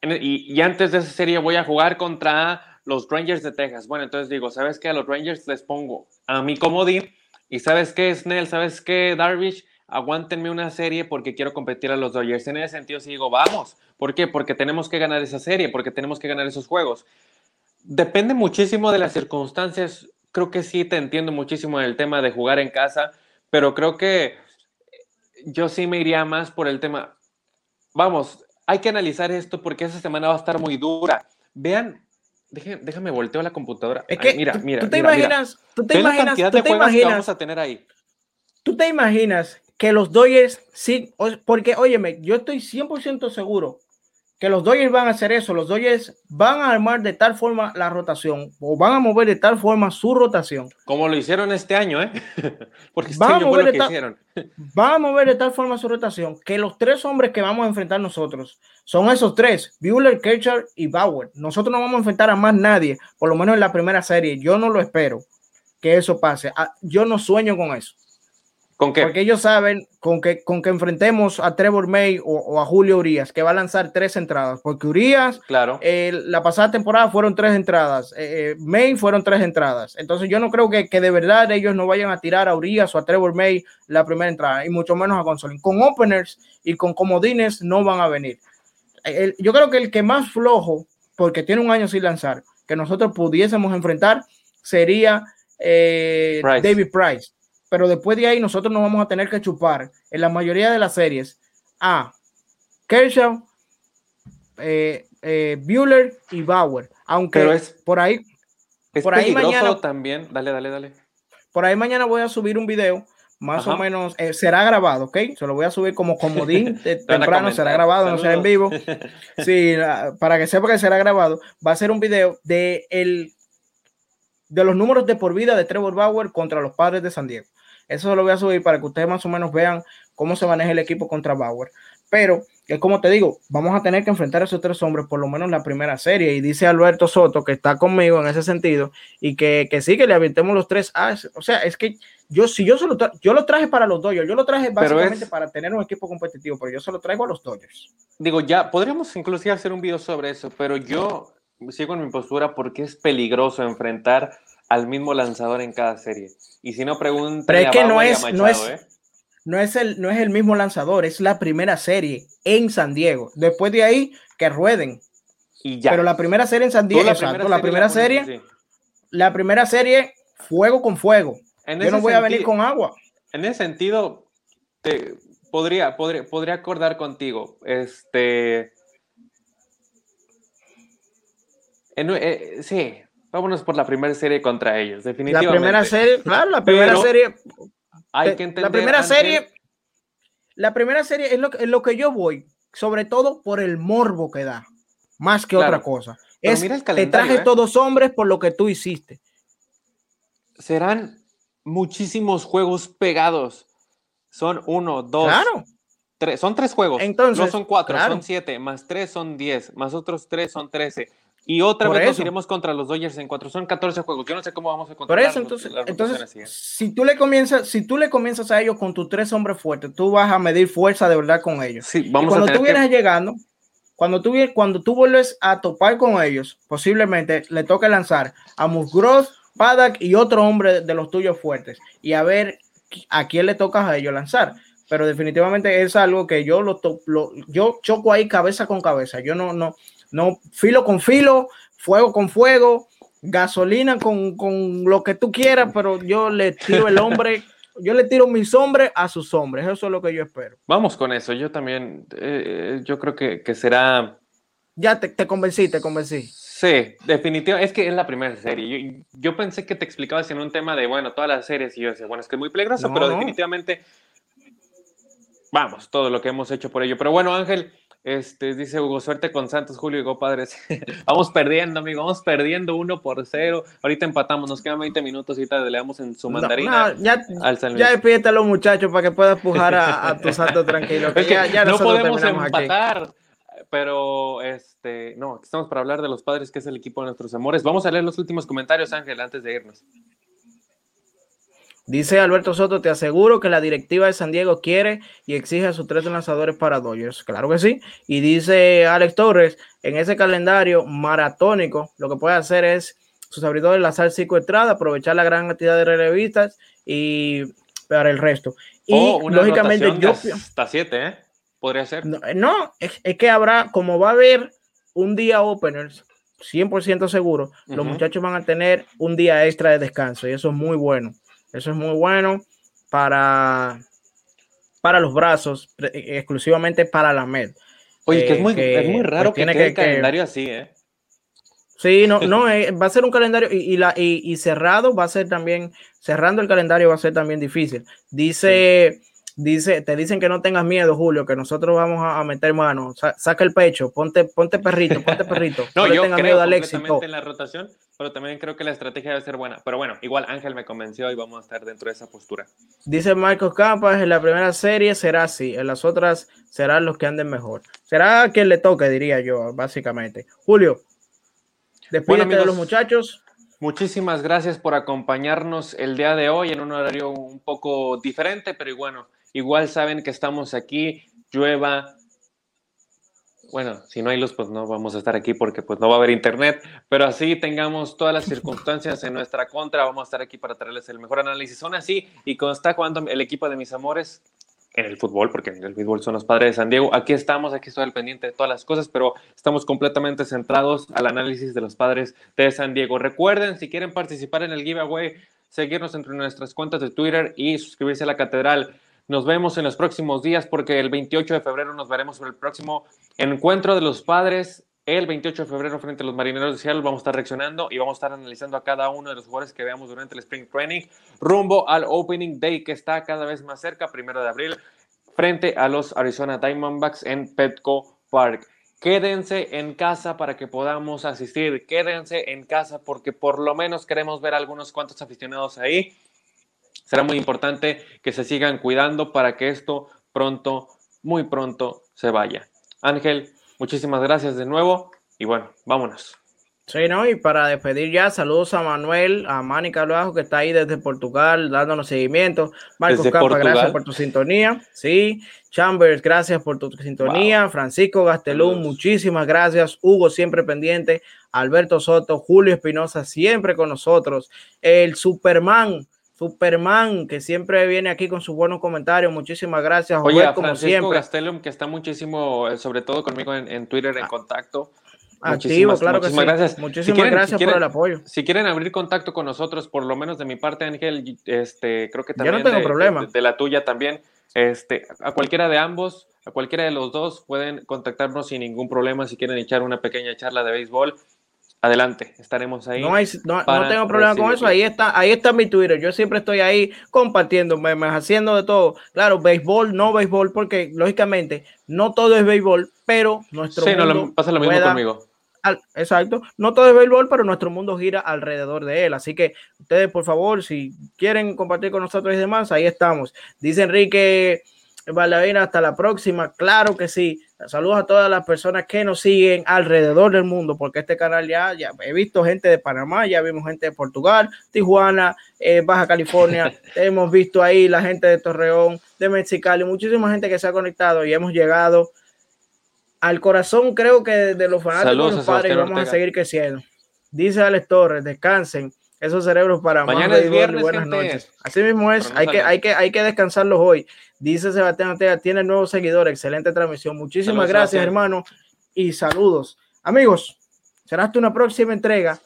Y, antes de esa serie voy a jugar contra los Rangers de Texas. Bueno, entonces digo, ¿sabes qué? A los Rangers les pongo a mi comodín. Y ¿sabes qué, Snell? ¿Sabes qué, Darvish? Aguántenme una serie porque quiero competir a los Dodgers. En ese sentido, sí digo, vamos. ¿Por qué? Porque tenemos que ganar esa serie, porque tenemos que ganar esos juegos. Depende muchísimo de las circunstancias. Creo que sí te entiendo muchísimo del tema de jugar en casa, pero creo que yo sí me iría más por el tema. Vamos, hay que analizar esto porque esa semana va a estar muy dura. Vean, déjame, déjame volteo la computadora. Es que, mira, mira, tú te imaginas, tú te imaginas, tú te imaginas, vamos a tener ahí. Tú te imaginas que los Dodgers sí, porque óyeme, yo estoy 100% seguro que los Dodgers van a hacer eso. Los Dodgers van a armar de tal forma la rotación o van a mover de tal forma su rotación. Como lo hicieron este año, ¿eh? Porque este van, a mover de tal, van a mover de tal forma su rotación que los tres hombres que vamos a enfrentar nosotros son esos tres: Bueller, Ketcher y Bauer. Nosotros no vamos a enfrentar a más nadie, por lo menos en la primera serie. Yo no lo espero que eso pase. Ah, yo no sueño con eso. ¿Con qué? Porque ellos saben con que, con que enfrentemos a Trevor May o, a Julio Urias, que va a lanzar tres entradas. Porque Urias, claro. Eh, la pasada temporada fueron tres entradas. Eh, eh, May fueron tres entradas. Entonces yo no creo que, que, de verdad ellos no vayan a tirar a Urias o a Trevor May la primera entrada, y mucho menos a González. Con openers y con comodines no van a venir. yo creo que el que más flojo, porque tiene un año sin lanzar, que nosotros pudiésemos enfrentar sería David Price pero después de ahí nosotros nos vamos a tener que chupar en la mayoría de las series a Kershaw, eh, eh, Bueller y Bauer. Aunque es, por ahí, por ahí mañana también. Dale, dale, dale. Por ahí mañana voy a subir un video, más o menos, eh, será grabado, ¿ok? Se lo voy a subir como comodín temprano, será grabado, no será en vivo. Sí, para que sepa que será grabado, va a ser un video de el de los números de por vida de Trevor Bauer contra los padres de San Diego. Eso lo voy a subir para que ustedes más o menos vean cómo se maneja el equipo contra Bauer. Pero, es como te digo, vamos a tener que enfrentar a esos tres hombres por lo menos en la primera serie. Y dice Alberto Soto, que está conmigo en ese sentido, y que, que sí, que le avientemos los tres. Ah, o sea, es que yo, si yo solo yo lo traje para los Dodgers, yo lo traje básicamente para tener un equipo competitivo, pero yo se lo traigo a los Dodgers. Digo, ya, podríamos inclusive hacer un video sobre eso, pero yo sigo en mi postura porque es peligroso enfrentar al mismo lanzador en cada serie. Y si no preguntan, pero es que no es, no es, ¿eh? no es el, no es el mismo lanzador, es la primera serie en San Diego. Después de ahí que rueden. Y ya. Pero la primera serie en San Diego, la primera, la primera serie, la primera serie, fuego con fuego. Yo no voy a venir con agua. En ese sentido, te podría, podría, podría acordar contigo. Este. Eh, sí, vámonos por la primera serie contra ellos, definitivamente. La primera serie, claro, la primera serie. Hay que entender. La primera serie, la primera serie es lo, es lo, que yo voy, sobre todo por el morbo que da, más que otra cosa. es, te traje ¿eh? todos hombres por lo que tú hiciste. Serán muchísimos juegos pegados. Son uno, dos, claro. tres. Son tres juegos. Entonces, no son cuatro, son siete. Más tres son diez. Más otros tres son trece. Y otra vez nos iremos contra los Dodgers en cuatro. Son 14 juegos. Yo no sé cómo vamos a controlar. Por eso, entonces, entonces ¿eh? si tú le comienzas, si tú le comienzas a ellos con tus tres hombres fuertes, tú vas a medir fuerza de verdad con ellos. Sí, vamos cuando tú vienes llegando, cuando tú, cuando tú vuelves a topar con ellos, posiblemente le toque lanzar a Musgrove, Paddock y otro hombre de los tuyos fuertes y a ver a quién le toca a ellos lanzar. Pero definitivamente es algo que yo lo, lo yo choco ahí cabeza con cabeza. Yo no, no, no, filo con filo, fuego con fuego, gasolina con, con lo que tú quieras, pero yo le tiro el hombre, yo le tiro mis hombres a sus hombres. Eso es lo que yo espero. Vamos con eso. Yo también, eh, yo creo que, que, será. Ya te, te convencí, te convencí. Sí, definitivamente. Es que es la primera serie. Yo, yo, pensé que te explicabas en un tema de, bueno, todas las series. Y yo decía, bueno, es que es muy peligroso, pero definitivamente. Vamos, todo lo que hemos hecho por ello. Pero bueno, Ángel, este, dice Hugo, suerte con Santos, Julio y Go Padres. vamos perdiendo, amigo, vamos perdiendo uno por cero. Ahorita empatamos, nos quedan 20 minutos y le damos en su mandarina. ya, al ya despídete a los muchachos para que puedas pujar a, tu santo tranquilo. no podemos empatar. Pero este, no, estamos para hablar de los padres, que es el equipo de nuestros amores. Vamos a leer los últimos comentarios, Ángel, antes de irnos. Dice Alberto Soto, te aseguro que la directiva de San Diego quiere y exige a sus tres lanzadores para Dodgers. Claro que sí. Y dice Alex Torres, en ese calendario maratónico, lo que puede hacer es sus abridores lanzar cinco entradas, aprovechar la gran cantidad de relevistas y para el resto. Y lógicamente yo... Hasta siete, ¿eh? Podría ser. No, es, que habrá, como va a haber un día openers, 100% seguro, los muchachos van a tener un día extra de descanso y eso es muy bueno. Eso es muy bueno para, para los brazos, exclusivamente para la MED. Oye, que, es, muy, es muy raro pues, que tiene el calendario así, ¿eh? Sí, no, no, eh, va a ser un calendario y, la, y, cerrado va a ser también, cerrando el calendario va a ser también difícil. Dice, dice, te dicen que no tengas miedo, Julio, que nosotros vamos a, meter mano. saca el pecho, ponte, ponte perrito, ponte perrito. no, yo creo miedo al éxito. en la rotación, pero también creo que la estrategia debe ser buena. Pero bueno, igual Ángel me convenció y vamos a estar dentro de esa postura. Dice Marcos Campas, en la primera serie será así, en las otras serán los que anden mejor. Será quien le toque, diría yo, básicamente. Julio, Despídete de los muchachos. Muchísimas gracias por acompañarnos el día de hoy en un horario un poco diferente, pero bueno, igual saben que estamos aquí, llueva. Bueno, si no hay luz, pues no vamos a estar aquí porque pues no va a haber internet, pero así tengamos todas las circunstancias en nuestra contra, vamos a estar aquí para traerles el mejor análisis. Son así, y cuando está jugando el equipo de mis amores, en el fútbol, porque en el fútbol son los padres de San Diego. Aquí estamos, aquí estoy al pendiente de todas las cosas, pero estamos completamente centrados al análisis de los padres de San Diego. Recuerden, si quieren participar en el giveaway, seguirnos entre nuestras cuentas de Twitter y suscribirse a la catedral. Nos vemos en los próximos días porque el 28 de febrero nos veremos en el próximo encuentro de los padres el 28 de febrero frente a los Marineros de Seattle vamos a estar reaccionando y vamos a estar analizando a cada uno de los jugadores que veamos durante el Spring Training rumbo al Opening Day que está cada vez más cerca, primero de abril, frente a los Arizona Diamondbacks en Petco Park. Quédense en casa para que podamos asistir. Quédense en casa porque por lo menos queremos ver a algunos cuantos aficionados ahí. Será muy importante que se sigan cuidando para que esto pronto, muy pronto, se vaya. Ángel, Muchísimas gracias de nuevo y bueno, vámonos. Sí, ¿no? Y para despedir ya, saludos a Manuel, a Manny Carvajo, que está ahí desde Portugal dándonos seguimiento. Marcos Campa, gracias por tu sintonía. Sí, Chambers, gracias por tu sintonía. Francisco Gastelún, muchísimas gracias. Hugo, siempre pendiente. Alberto Soto, Julio Espinosa, siempre con nosotros. El Superman, Superman, que siempre viene aquí con sus buenos comentarios. Muchísimas gracias, Oye, a como Francisco Gastelum, que está muchísimo, eh, sobre todo conmigo en, Twitter, en ah, contacto. Activo, claro que sí. Gracias. Muchísimas gracias por el apoyo. Si quieren abrir contacto con nosotros, por lo menos de mi parte, Ángel, este, creo que también. Yo no tengo problema. De, la tuya también. Este, a cualquiera de ambos, a cualquiera de los dos, pueden contactarnos sin ningún problema si quieren echar una pequeña charla de béisbol adelante, estaremos ahí. No, no, tengo problema con eso, ahí está, ahí está mi Twitter, yo siempre estoy ahí compartiendo memes, haciendo de todo. Claro, béisbol, no béisbol, porque lógicamente no todo es béisbol, pero nuestro sí, no, pasa lo mismo conmigo. exacto, no todo es béisbol, pero nuestro mundo gira alrededor de él. Así que ustedes, por favor, si quieren compartir con nosotros y demás, ahí estamos. Dice Enrique Valavina, hasta la próxima. Claro que sí. Saludos a todas las personas que nos siguen alrededor del mundo, porque este canal ya, ya he visto gente de Panamá, ya vimos gente de Portugal, Tijuana, eh, Baja California, hemos visto ahí la gente de Torreón, de Mexicali, muchísima gente que se ha conectado y hemos llegado al corazón, creo que de los fanáticos de los padres vamos a seguir creciendo. Dice Alex Torres, descansen esos cerebros para mañana es viernes, buenas noches. Así mismo es, hay que, hay, que, hay que descansarlos hoy. Dice Sebastián Ortega, tiene nuevo seguidor, excelente transmisión. Muchísimas gracias, hermano, y saludos. Amigos, será hasta una próxima entrega.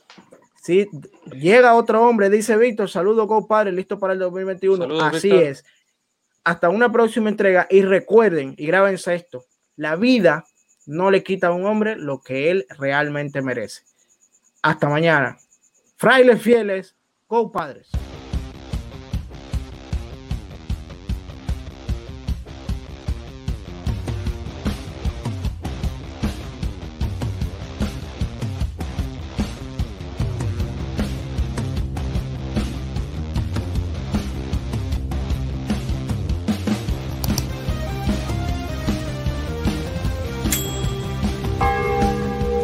Si llega otro hombre, dice Víctor, saludos, compadre, listo para el 2021. Así es. Hasta una próxima entrega. Y recuerden, y grábense esto, la vida no le quita a un hombre lo que él realmente merece. Hasta mañana. Frailes fieles, compadres.